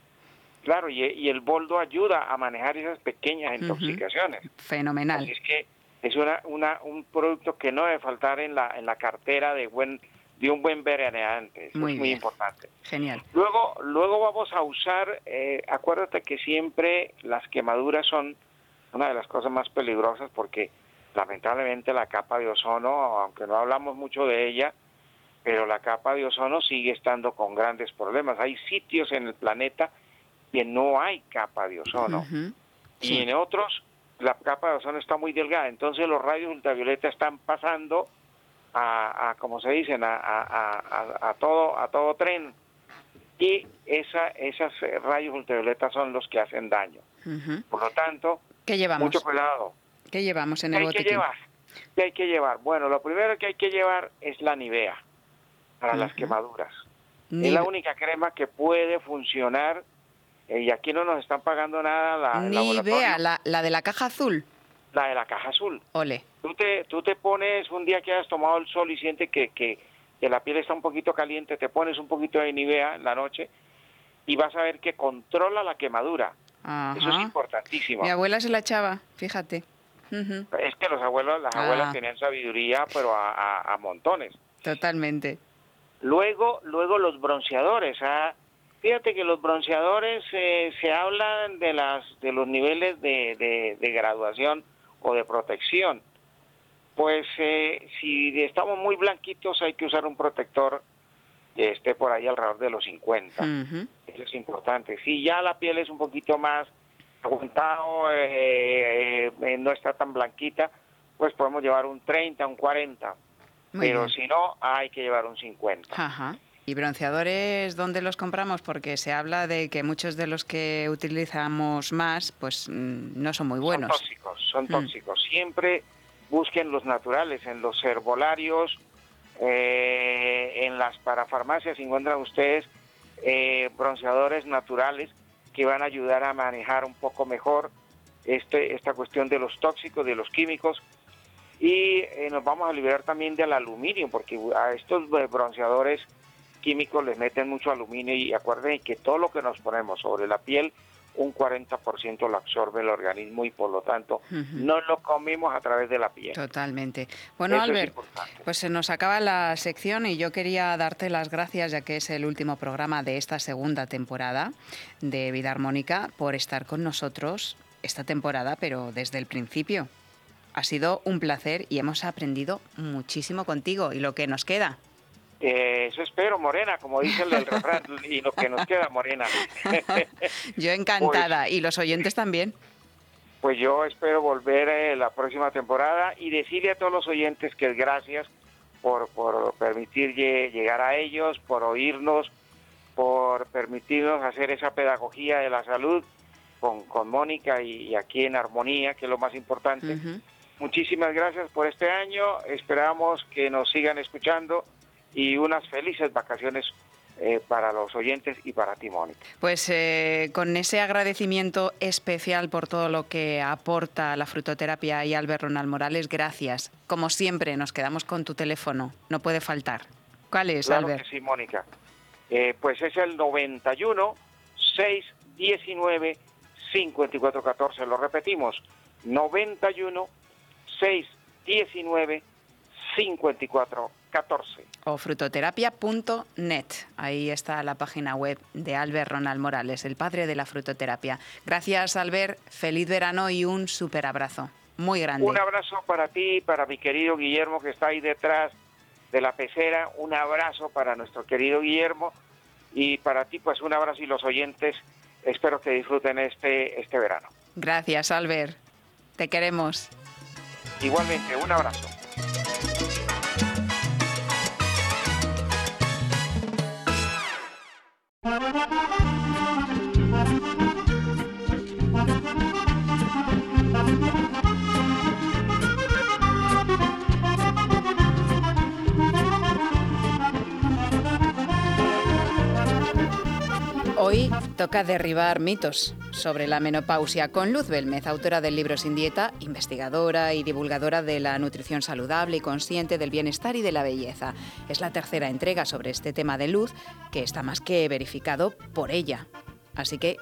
Claro, y, el boldo ayuda a manejar esas pequeñas intoxicaciones. Fenomenal. Así es que es una, una, un producto que no debe faltar en la, en la cartera de buen de un buen veraneante. es muy importante. Genial. Luego, luego vamos a usar, eh, acuérdate que siempre las quemaduras son una de las cosas más peligrosas porque lamentablemente la capa de ozono, aunque no hablamos mucho de ella, pero la capa de ozono sigue estando con grandes problemas. Hay sitios en el planeta que no hay capa de ozono y en otros la capa de ozono está muy delgada, entonces los rayos ultravioleta están pasando a, como se dicen, a, a, todo a todo tren y esa, esas rayos ultravioleta son los que hacen daño. Por lo tanto, ¿Qué llevamos? mucho cuidado. ¿Qué llevamos en el ¿Qué hay Que llevar? ¿Qué hay que llevar? Bueno, lo primero que hay que llevar es la Nivea para las quemaduras. Es la única crema que puede funcionar eh, y aquí no nos están pagando nada la Ni vea, la, la de la caja azul. La de la caja azul. Ole. Tú te, tú te pones un día que has tomado el sol y sientes que, que, la piel está un poquito caliente, te pones un poquito de Nivea en la noche y vas a ver que controla la quemadura. Eso es importantísimo. Mi abuela se la echaba, fíjate. Es que los abuelos, las abuelas ah. tenían sabiduría, pero a, a, montones. Totalmente. Luego, luego los bronceadores. ¿ah? Fíjate que los bronceadores eh, se hablan de, las, de los niveles de, graduación o de protección. Pues eh, si estamos muy blanquitos hay que usar un protector que esté por ahí alrededor de los 50. Eso es importante. Si ya la piel es un poquito más aguantado, eh, no está tan blanquita, pues podemos llevar un 30, un 40. Pero si no, hay que llevar un 50. Ajá. ¿Y bronceadores dónde los compramos? Porque se habla de que muchos de los que utilizamos más pues mm, no son muy buenos. Son tóxicos, son mm. tóxicos. Siempre busquen los naturales, en los herbolarios, eh, en las parafarmacias encuentran ustedes eh, bronceadores naturales que van a ayudar a manejar un poco mejor este, esta cuestión de los tóxicos, de los químicos. Y eh, nos vamos a liberar también del aluminio, porque a estos bronceadores químicos les meten mucho aluminio y acuérdense que todo lo que nos ponemos sobre la piel un 40% lo absorbe el organismo y por lo tanto no lo comimos a través de la piel. Totalmente. Bueno, Albert, pues se nos acaba la sección y yo quería darte las gracias, ya que es el último programa de esta segunda temporada de Vida Armónica, por estar con nosotros esta temporada, pero desde el principio. Ha sido un placer y hemos aprendido muchísimo contigo y lo que nos queda. Eh, eso espero, Morena, como dice el del refrán, y lo que nos queda, Morena. yo encantada, pues y los oyentes también. Pues yo espero volver eh, la próxima temporada y decirle a todos los oyentes que gracias por, por permitir llegar a ellos, por oírnos, por permitirnos hacer esa pedagogía de la salud con, con Mónica y, aquí en Armonía, que es lo más importante. Muchísimas gracias por este año, esperamos que nos sigan escuchando y unas felices vacaciones eh, para los oyentes y para ti, Mónica. Pues eh, con ese agradecimiento especial por todo lo que aporta la frutoterapia y Albert Ronald Morales, gracias. Como siempre, nos quedamos con tu teléfono, no puede faltar. ¿Cuál es, claro Albert? Que sí, Mónica. Eh, pues es el 91 619 5414. Lo repetimos, 91 619 5414. O frutoterapia.net. Ahí está la página web de Albert Ronald Morales, el padre de la frutoterapia. Gracias, Albert. Feliz verano y un super abrazo. Muy grande. Un abrazo para ti, para mi querido Guillermo que está ahí detrás de la pecera. Un abrazo para nuestro querido Guillermo. Y para ti, pues un abrazo y los oyentes. Espero que disfruten este, este verano. Gracias, Albert. Te queremos. Igualmente, un abrazo. Hoy toca derribar mitos sobre la menopausia con Luz Belmez, autora del libro Sin Dieta, investigadora y divulgadora de la nutrición saludable y consciente del bienestar y de la belleza. Es la tercera entrega sobre este tema de Luz que está más que verificado por ella. Así que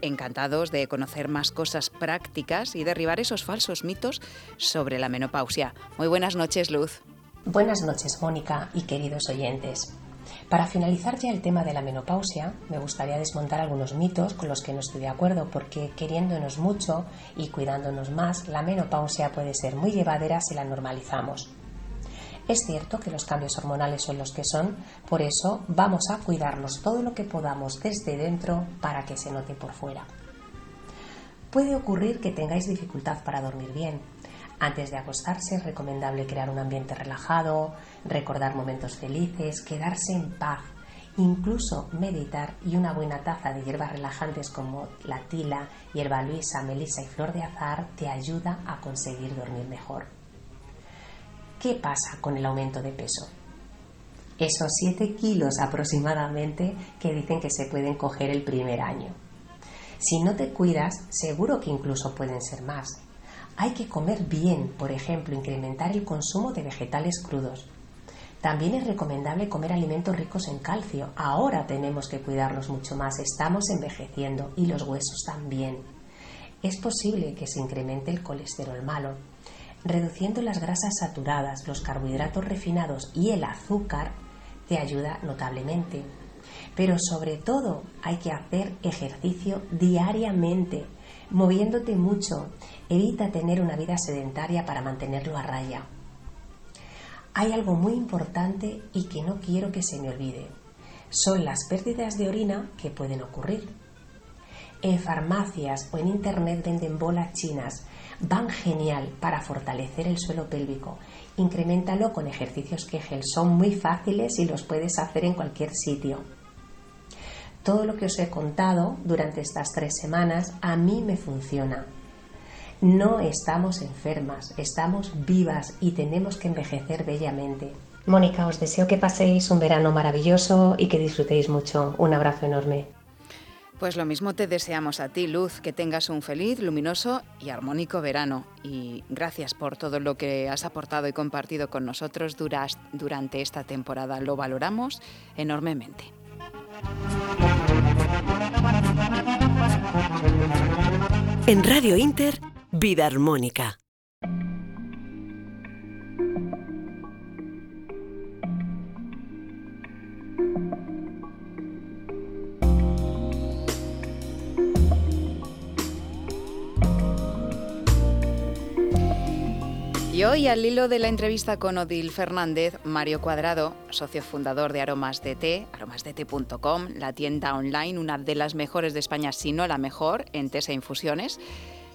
encantados de conocer más cosas prácticas y derribar esos falsos mitos sobre la menopausia. Muy buenas noches, Luz. Buenas noches, Mónica y queridos oyentes. Para finalizar ya el tema de la menopausia, me gustaría desmontar algunos mitos con los que no estoy de acuerdo, porque queriéndonos mucho y cuidándonos más, la menopausia puede ser muy llevadera si la normalizamos. Es cierto que los cambios hormonales son los que son, por eso vamos a cuidarnos todo lo que podamos desde dentro para que se note por fuera. Puede ocurrir que tengáis dificultad para dormir bien, antes de acostarse es recomendable crear un ambiente relajado, recordar momentos felices, quedarse en paz, incluso meditar y una buena taza de hierbas relajantes como la tila, hierba luisa, melisa y flor de azar te ayuda a conseguir dormir mejor. ¿Qué pasa con el aumento de peso? Esos 7 kilos aproximadamente que dicen que se pueden coger el primer año. Si no te cuidas, seguro que incluso pueden ser más. Hay que comer bien, por ejemplo, incrementar el consumo de vegetales crudos. También es recomendable comer alimentos ricos en calcio. Ahora tenemos que cuidarnos mucho más, estamos envejeciendo y los huesos también. Es posible que se incremente el colesterol malo. Reduciendo las grasas saturadas, los carbohidratos refinados y el azúcar te ayuda notablemente. Pero sobre todo hay que hacer ejercicio diariamente moviéndote mucho. Evita tener una vida sedentaria para mantenerlo a raya. Hay algo muy importante y que no quiero que se me olvide. Son las pérdidas de orina que pueden ocurrir. En farmacias o en internet venden bolas chinas. Van genial para fortalecer el suelo pélvico. Incrementalo con ejercicios Kegel. Son muy fáciles y los puedes hacer en cualquier sitio todo lo que os he contado durante estas tres semanas a mí me funciona. No estamos enfermas, estamos vivas y tenemos que envejecer bellamente. Mónica, os deseo que paséis un verano maravilloso y que disfrutéis mucho. Un abrazo enorme. Pues lo mismo te deseamos a ti, Luz, que tengas un feliz, luminoso y armónico verano. Y gracias por todo lo que has aportado y compartido con nosotros durante esta temporada. Lo valoramos enormemente. En Radio Inter, Vida Armónica. Y hoy, al hilo de la entrevista con Odil Fernández, Mario Cuadrado, socio fundador de Aromas de Té, aromasdete.com, la tienda online, una de las mejores de España, si no la mejor, en tés e infusiones,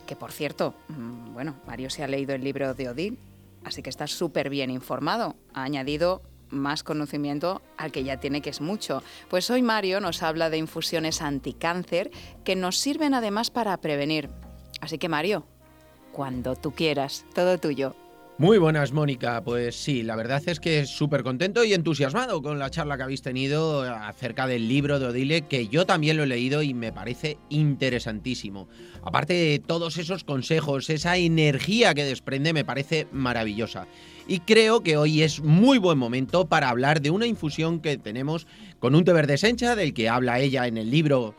que por cierto, mm, bueno, Mario se ha leído el libro de Odil, así que está súper bien informado. Ha añadido más conocimiento al que ya tiene, que es mucho. Pues hoy Mario nos habla de infusiones anticáncer que nos sirven además para prevenir. Así que Mario, cuando tú quieras, todo tuyo. Muy buenas, Mónica. Pues sí, la verdad es que súper contento y entusiasmado con la charla que habéis tenido acerca del libro de Odile, que yo también lo he leído y me parece interesantísimo. Aparte de todos esos consejos, esa energía que desprende me parece maravillosa. Y creo que hoy es muy buen momento para hablar de una infusión que tenemos con un té verde sencha, del que habla ella en el libro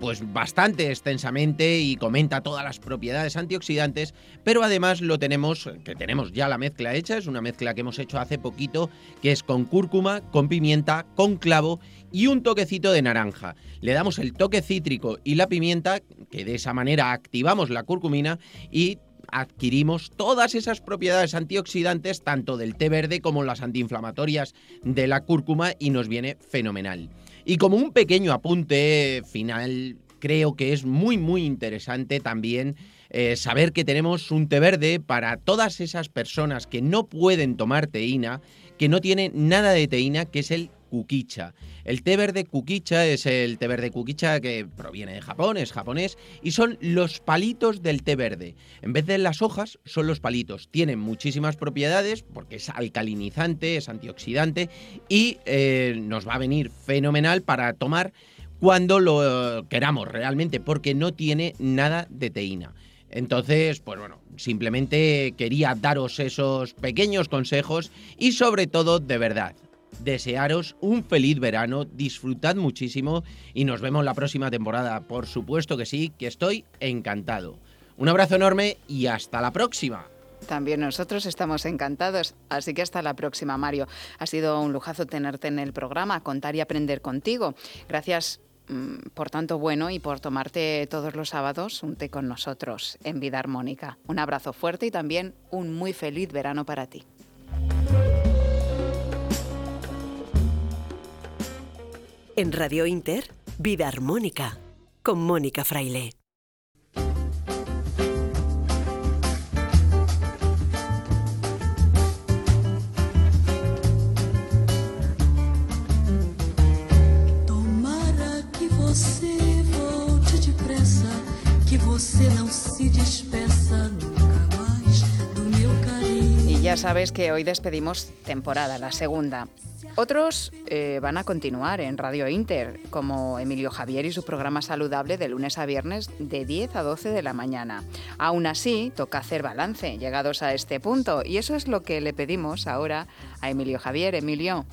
pues bastante extensamente y comenta todas las propiedades antioxidantes, pero además lo tenemos, que tenemos ya la mezcla hecha, es una mezcla que hemos hecho hace poquito, que es con cúrcuma, con pimienta, con clavo y un toquecito de naranja. Le damos el toque cítrico y la pimienta, que de esa manera activamos la curcumina y adquirimos todas esas propiedades antioxidantes, tanto del té verde como las antiinflamatorias de la cúrcuma, y nos viene fenomenal. Y como un pequeño apunte final, creo que es muy, muy interesante también eh, saber que tenemos un té verde para todas esas personas que no pueden tomar teína, que no tienen nada de teína, que es el kukicha. El té verde kukicha es el té verde kukicha que proviene de Japón, es japonés, y son los palitos del té verde. En vez de las hojas, son los palitos. Tienen muchísimas propiedades porque es alcalinizante, es antioxidante y eh, nos va a venir fenomenal para tomar cuando lo queramos realmente, porque no tiene nada de teína. Entonces, pues bueno, simplemente quería daros esos pequeños consejos y sobre todo, de verdad, desearos un feliz verano, disfrutad muchísimo y nos vemos la próxima temporada. Por supuesto que sí, que estoy encantado. Un abrazo enorme y hasta la próxima. También nosotros estamos encantados, así que hasta la próxima, Mario. Ha sido un lujazo tenerte en el programa, contar y aprender contigo. Gracias mm, por tanto bueno y por tomarte todos los sábados un té con nosotros en Vida Armónica. Un abrazo fuerte y también un muy feliz verano para ti. En Radio Inter, Vida Armónica, con Mónica Fraile. Tomara que você volte depressa, que você não se despeça ya sabes que hoy despedimos temporada, la segunda. Otros eh, van a continuar en Radio Inter, como Emilio Javier y su programa saludable de lunes a viernes de 10 a 12 de la mañana. Aún así, toca hacer balance, llegados a este punto, y eso es lo que le pedimos ahora a Emilio Javier. Emilio,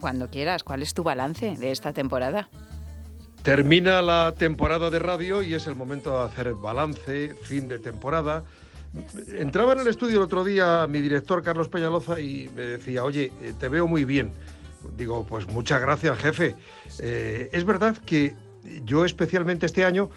cuando quieras, ¿cuál es tu balance de esta temporada? Termina la temporada de radio y es el momento de hacer balance, fin de temporada. Entraba en el estudio el otro día mi director Carlos Peñaloza y me decía, oye, eh, te veo muy bien. Digo, pues muchas gracias, jefe. Eh, es verdad que yo especialmente este año,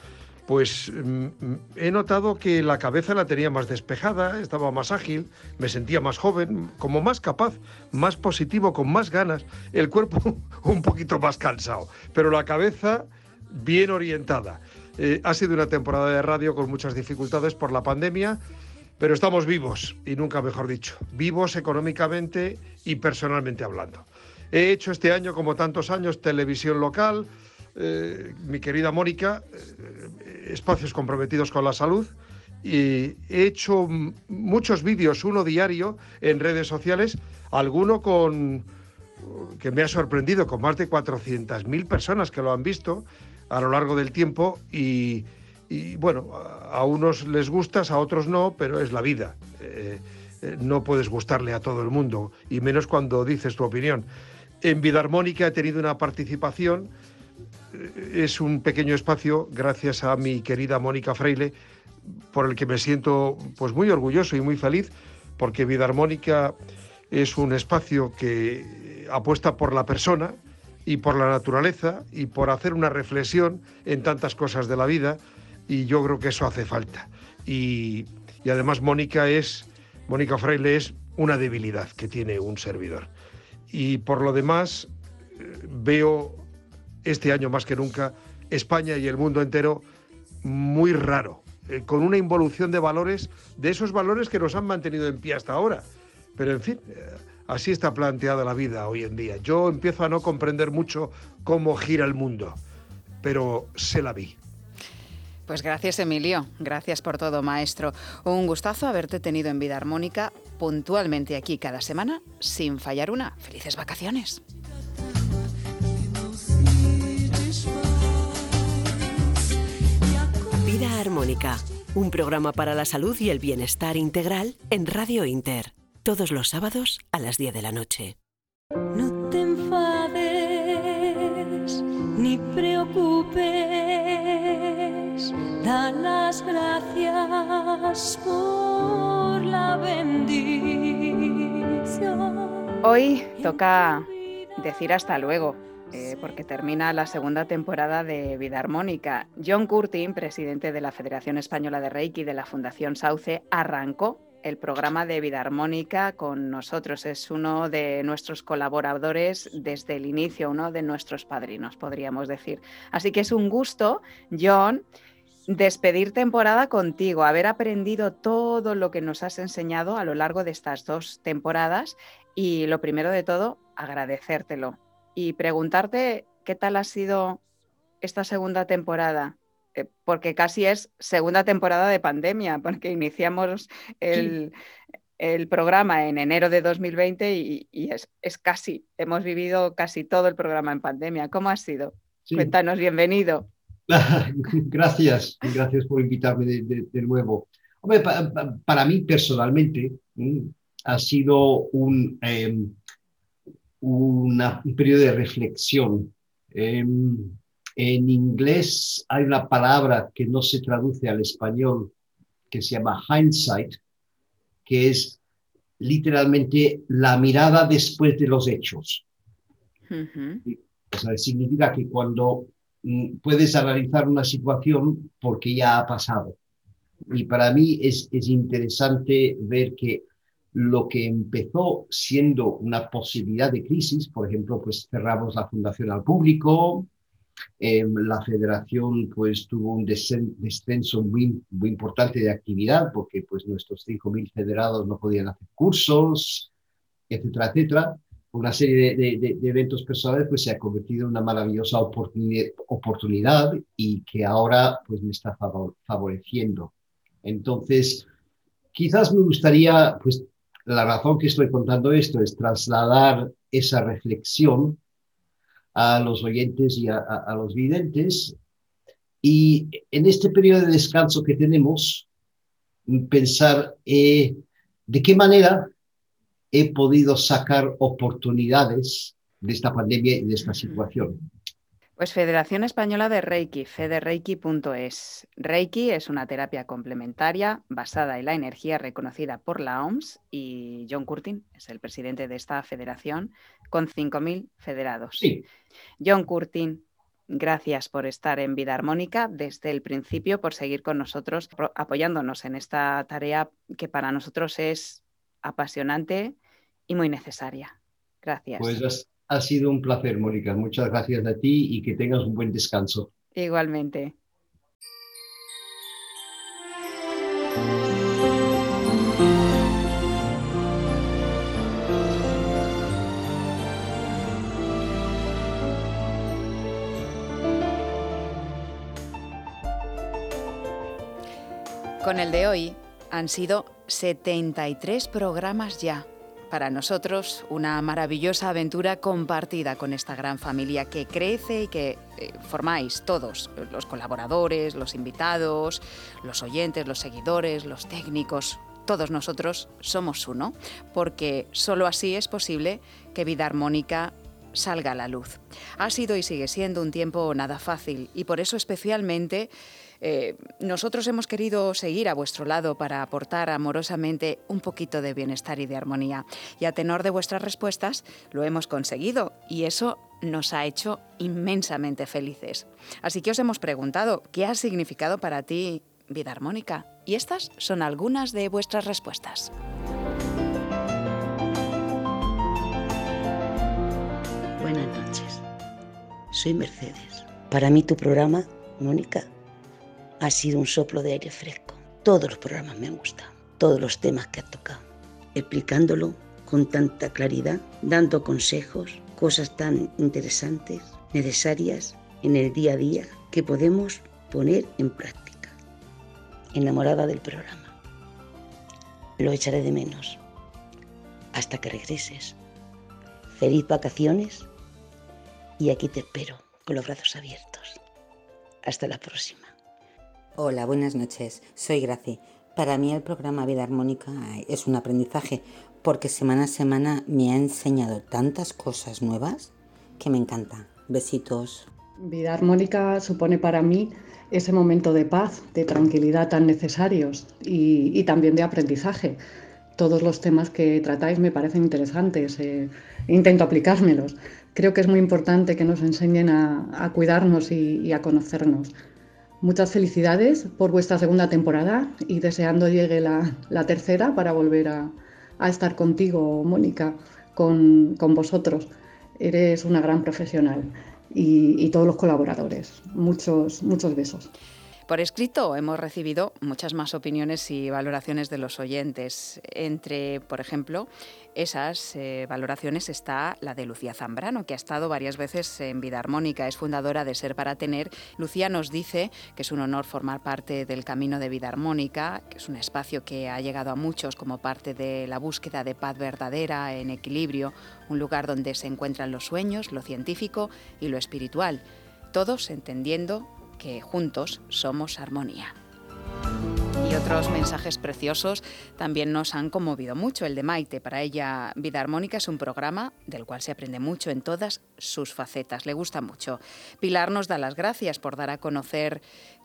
pues mm, he notado que la cabeza la tenía más despejada, estaba más ágil, me sentía más joven, como más capaz, más positivo, con más ganas, el cuerpo un poquito más cansado, pero la cabeza bien orientada. Eh, ha sido una temporada de radio con muchas dificultades por la pandemia, pero estamos vivos, y nunca mejor dicho, vivos económicamente y personalmente hablando. He hecho este año, como tantos años, televisión local, eh, mi querida Mónica, eh, espacios comprometidos con la salud, y he hecho muchos vídeos, uno diario, en redes sociales, alguno con que me ha sorprendido, con más de 400.000 personas que lo han visto a lo largo del tiempo y, bueno, a unos les gustas, a otros no, pero es la vida. Eh, no puedes gustarle a todo el mundo, y menos cuando dices tu opinión. En Vida Armónica he tenido una participación, es un pequeño espacio, gracias a mi querida Mónica Freile, por el que me siento pues muy orgulloso y muy feliz, porque Vida Armónica es un espacio que apuesta por la persona y por la naturaleza y por hacer una reflexión en tantas cosas de la vida y yo creo que eso hace falta. Y, y además Mónica es, Mónica Fraile es una debilidad que tiene un servidor. Y por lo demás, eh, veo este año más que nunca España y el mundo entero muy raro, eh, con una involución de valores, de esos valores que nos han mantenido en pie hasta ahora. Pero en fin, eh, así está planteada la vida hoy en día. Yo empiezo a no comprender mucho cómo gira el mundo, pero se la vi. Pues gracias Emilio, gracias por todo maestro. Un gustazo haberte tenido en Vida Armónica puntualmente aquí cada semana sin fallar una. Felices vacaciones. Vida Armónica, un programa para la salud y el bienestar integral en Radio Inter, todos los sábados a las 10 de la noche. No te enfades ni preocupes, da las gracias por la bendición. Hoy toca decir hasta luego. eh, porque termina la segunda temporada de Vida Armónica. John Curtin, presidente de la Federación Española de Reiki de la Fundación Sauce, arrancó el programa de Vida Armónica con nosotros. Es uno de nuestros colaboradores desde el inicio, uno de nuestros padrinos, podríamos decir. Así que es un gusto, John, despedir temporada contigo, haber aprendido todo lo que nos has enseñado a lo largo de estas dos temporadas y lo primero de todo, agradecértelo y preguntarte qué tal ha sido esta segunda temporada, porque casi es segunda temporada de pandemia, porque iniciamos el, el programa en enero de 2020 y, y es, es casi, hemos vivido casi todo el programa en pandemia. ¿Cómo ha sido? Sí. Cuéntanos, bienvenido. gracias, gracias por invitarme de, de- de nuevo. Hombre, pa- pa- para mí personalmente mm, ha sido un, em, una- un periodo de reflexión. Em, en inglés hay una palabra que no se traduce al español que se llama hindsight, que es literalmente la mirada después de los hechos. Ujú. O sea, significa que cuando mm, puedes analizar una situación porque ya ha pasado. Y para mí es, es interesante ver que lo que empezó siendo una posibilidad de crisis, por ejemplo, pues cerramos la fundación al público, eh, la federación pues tuvo un descenso muy, muy importante de actividad porque pues nuestros 5.000 federados no podían hacer cursos, etcétera, etcétera una serie de, de- de- eventos personales, pues se ha convertido en una maravillosa oportunidad, oportunidad y que ahora pues me está favor- favoreciendo. Entonces, quizás me gustaría, pues la razón que estoy contando esto es trasladar esa reflexión a los oyentes y a, a- a los videntes. Y en este periodo de descanso que tenemos, pensar eh, de qué manera he podido sacar oportunidades de esta pandemia y de esta situación. Pues Federación Española de Reiki, federeiki.es. Reiki es una terapia complementaria basada en la energía reconocida por la OMS y John Curtin es el presidente de esta federación con 5.000 federados. Sí, John Curtin, gracias por estar en Vida Armónica desde el principio, por seguir con nosotros, apoyándonos en esta tarea que para nosotros es apasionante y muy necesaria. Gracias. pues ha sido un placer, Mónica. Muchas gracias a ti y que tengas un buen descanso. Igualmente. Con el de hoy han sido 73 programas ya. Para nosotros, una maravillosa aventura compartida con esta gran familia que crece y que eh, formáis todos, los colaboradores, los invitados, los oyentes, los seguidores, los técnicos. Todos nosotros somos uno, porque solo así es posible que Vida Armónica salga a la luz. Ha sido y sigue siendo un tiempo nada fácil y por eso especialmente Eh, nosotros hemos querido seguir a vuestro lado para aportar amorosamente un poquito de bienestar y de armonía. Y a tenor de vuestras respuestas lo hemos conseguido y eso nos ha hecho inmensamente felices. Así que os hemos preguntado, ¿qué ha significado para ti vida armónica? Y estas son algunas de vuestras respuestas. Buenas noches. Soy Mercedes. Para mí tu programa, Mónica, ha sido un soplo de aire fresco. Todos los programas me han gustado, todos los temas que has tocado, explicándolo con tanta claridad, dando consejos, cosas tan interesantes, necesarias en el día a día que podemos poner en práctica. Enamorada del programa. Lo echaré de menos hasta que regreses. Feliz vacaciones y aquí te espero con los brazos abiertos. Hasta la próxima. Hola, buenas noches. Soy Graci. Para mí el programa Vida Armónica es un aprendizaje porque semana a semana me ha enseñado tantas cosas nuevas que me encanta. Besitos. Vida Armónica supone para mí ese momento de paz, de tranquilidad tan necesarios y, también de aprendizaje. Todos los temas que tratáis me parecen interesantes, eh, intento aplicármelos creo que es muy importante que nos enseñen a, cuidarnos y, a conocernos. Muchas felicidades por vuestra segunda temporada y deseando llegue la, tercera para volver a, estar contigo, Mónica, con, vosotros. Eres una gran profesional y, y todos los colaboradores. Muchos, muchos besos. Por escrito hemos recibido muchas más opiniones y valoraciones de los oyentes. Entre, por ejemplo, esas eh, valoraciones está la de Lucía Zambrano, que ha estado varias veces en Vida Armónica, es fundadora de Ser para Tener. Lucía nos dice que es un honor formar parte del Camino de Vida Armónica, que es un espacio que ha llegado a muchos como parte de la búsqueda de paz verdadera, en equilibrio, un lugar donde se encuentran los sueños, lo científico y lo espiritual, todos entendiendo que juntos somos armonía. Y otros mensajes preciosos también nos han conmovido mucho. El de Maite, para ella Vida Armónica es un programa del cual se aprende mucho en todas sus facetas. Le gusta mucho. Pilar nos da las gracias por dar a conocer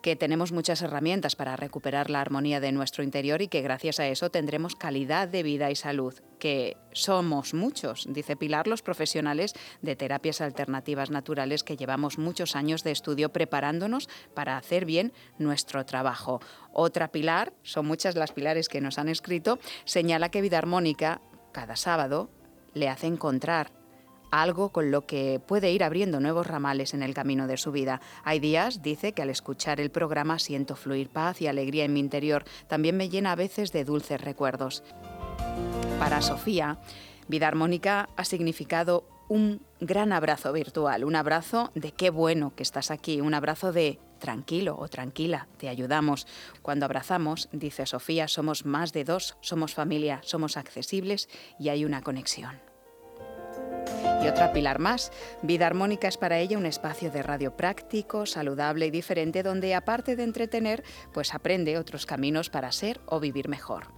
que tenemos muchas herramientas para recuperar la armonía de nuestro interior y que gracias a eso tendremos calidad de vida y salud, que somos muchos, dice Pilar, los profesionales de terapias alternativas naturales que llevamos muchos años de estudio preparándonos para hacer bien nuestro trabajo. Otra Pilar, son muchas las pilares que nos han escrito, señala que Vida Armónica, cada sábado, le hace encontrar algo con lo que puede ir abriendo nuevos ramales en el camino de su vida. Hay días, dice, que al escuchar el programa siento fluir paz y alegría en mi interior. También me llena a veces de dulces recuerdos. Para Sofía, Vida Armónica ha significado un gran abrazo virtual, un abrazo de qué bueno que estás aquí, un abrazo de tranquilo o tranquila, te ayudamos. Cuando abrazamos, dice Sofía, somos más de dos, somos familia, somos accesibles y hay una conexión. Y otra pilar más, Vida Armónica es para ella un espacio de radio práctico, saludable y diferente donde aparte de entretener, pues aprende otros caminos para ser o vivir mejor.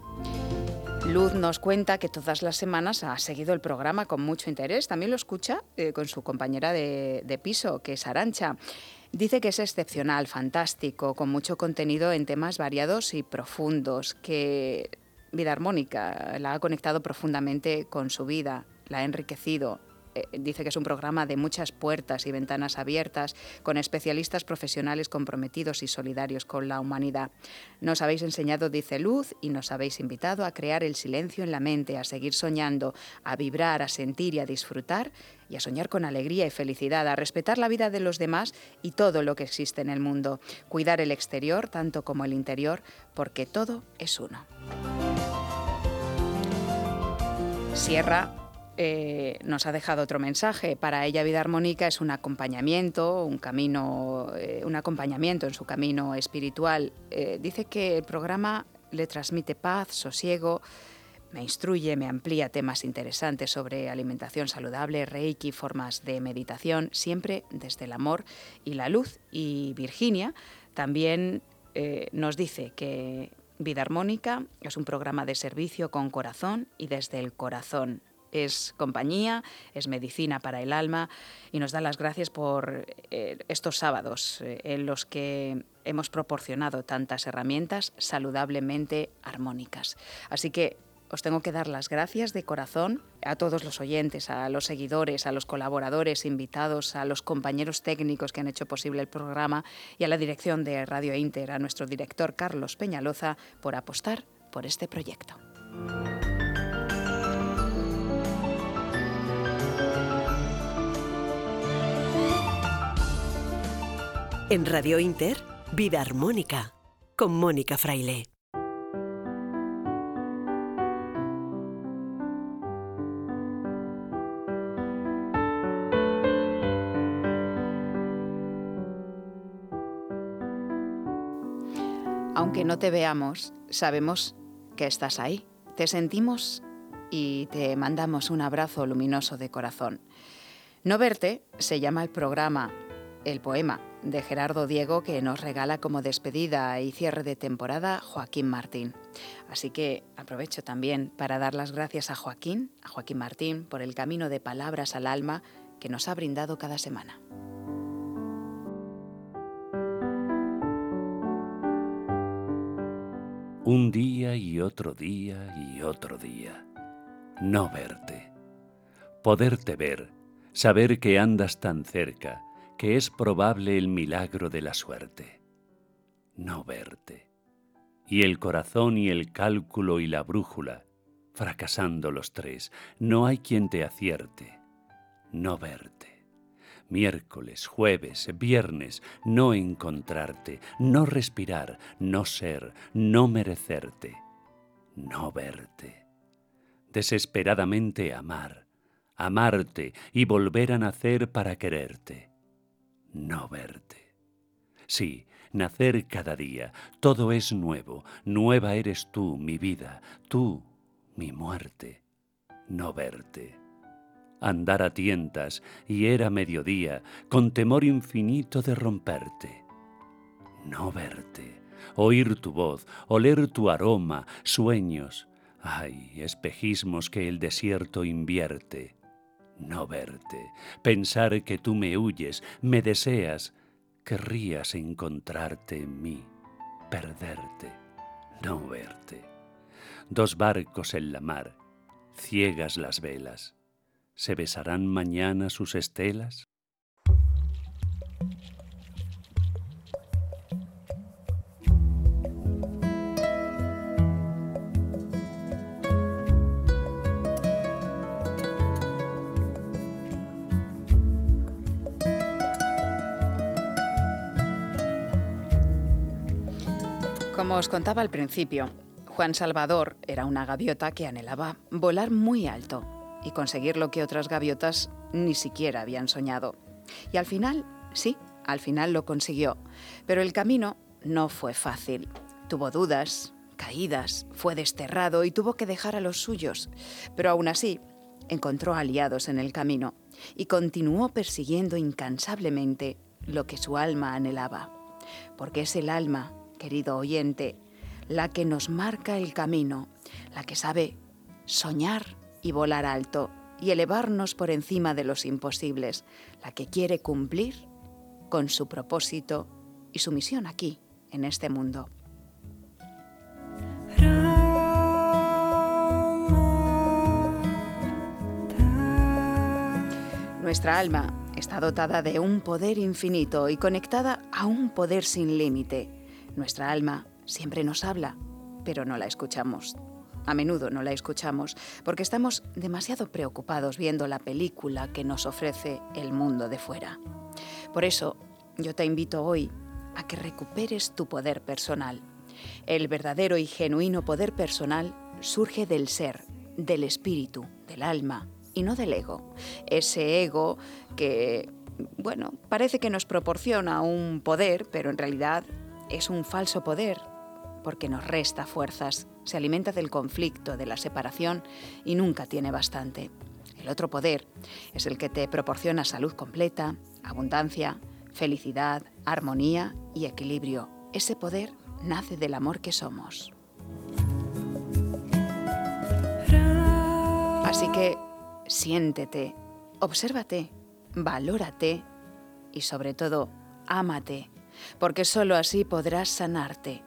Luz nos cuenta que todas las semanas ha seguido el programa con mucho interés. También lo escucha eh, con su compañera de, de piso, que es Arancha. Dice que es excepcional, fantástico, con mucho contenido en temas variados y profundos, que Vida Armónica la ha conectado profundamente con su vida, la ha enriquecido, dice que es un programa de muchas puertas y ventanas abiertas, con especialistas profesionales comprometidos y solidarios con la humanidad. Nos habéis enseñado, dice Luz, y nos habéis invitado a crear el silencio en la mente, a seguir soñando, a vibrar, a sentir y a disfrutar, y a soñar con alegría y felicidad, a respetar la vida de los demás y todo lo que existe en el mundo, cuidar el exterior tanto como el interior, porque todo es uno. Sierra eh, nos ha dejado otro mensaje. Para ella Vida Armónica es un acompañamiento, un camino, eh, un acompañamiento en su camino espiritual. Eh, dice que el programa le transmite paz, sosiego, me instruye, me amplía temas interesantes sobre alimentación saludable, reiki, formas de meditación, siempre desde el amor y la luz. Y Virginia también nos dice que Vida Armónica es un programa de servicio con corazón y desde el corazón es compañía, es medicina para el alma y nos da las gracias por eh, estos sábados eh, en los que hemos proporcionado tantas herramientas saludablemente armónicas. Así que os tengo que dar las gracias de corazón a todos los oyentes, a los seguidores, a los colaboradores, invitados, a los compañeros técnicos que han hecho posible el programa y a la dirección de Radio Inter, a nuestro director Carlos Peñaloza, por apostar por este proyecto. En Radio Inter, Vida Armónica, con Mónica Fraile. Aunque no te veamos, sabemos que estás ahí. Te sentimos y te mandamos un abrazo luminoso de corazón. No verte se llama el programa, el poema de Gerardo Diego que nos regala como despedida y cierre de temporada Joaquín Martín. Así que aprovecho también para dar las gracias a Joaquín, a Joaquín Martín, por el camino de palabras al alma que nos ha brindado cada semana. Un día y otro día y otro día. No verte. Poderte ver, saber que andas tan cerca, que es probable el milagro de la suerte. No verte. Y el corazón y el cálculo y la brújula, fracasando los tres, no hay quien te acierte. No verte. Miércoles, jueves, viernes, no encontrarte, no respirar, no ser, no merecerte, no verte. Desesperadamente amar, amarte y volver a nacer para quererte no verte. Sí, nacer cada día, todo es nuevo, nueva eres tú, mi vida, tú, mi muerte, no verte. Andar a tientas y era mediodía, con temor infinito de romperte. No verte, oír tu voz, oler tu aroma, sueños, ay, espejismos que el desierto invierte no verte, pensar que tú me huyes, me deseas, querrías encontrarte en mí, perderte, no verte. Dos barcos en la mar, ciegas las velas, ¿se besarán mañana sus estelas? Os contaba al principio, Juan Salvador era una gaviota que anhelaba volar muy alto y conseguir lo que otras gaviotas ni siquiera habían soñado. Y al final, sí, al final lo consiguió, pero el camino no fue fácil. Tuvo dudas, caídas, fue desterrado y tuvo que dejar a los suyos, pero aún así encontró aliados en el camino y continuó persiguiendo incansablemente lo que su alma anhelaba, porque es el alma querido oyente, la que nos marca el camino, la que sabe soñar y volar alto y elevarnos por encima de los imposibles, la que quiere cumplir con su propósito y su misión aquí, en este mundo. Nuestra alma está dotada de un poder infinito y conectada a un poder sin límite nuestra alma siempre nos habla, pero no la escuchamos. A menudo no la escuchamos porque estamos demasiado preocupados viendo la película que nos ofrece el mundo de fuera. Por eso, yo te invito hoy a que recuperes tu poder personal. El verdadero y genuino poder personal surge del ser, del espíritu, del alma y no del ego. Ese ego que, bueno, parece que nos proporciona un poder, pero en realidad es un falso poder porque nos resta fuerzas, se alimenta del conflicto, de la separación y nunca tiene bastante. El otro poder es el que te proporciona salud completa, abundancia, felicidad, armonía y equilibrio. Ese poder nace del amor que somos. Así que siéntete, obsérvate, valórate y sobre todo, ámate, porque sólo así podrás sanarte.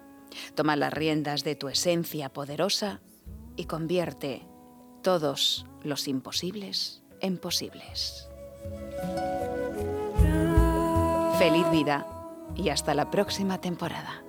Toma las riendas de tu esencia poderosa y convierte todos los imposibles en posibles. Feliz vida y hasta la próxima temporada.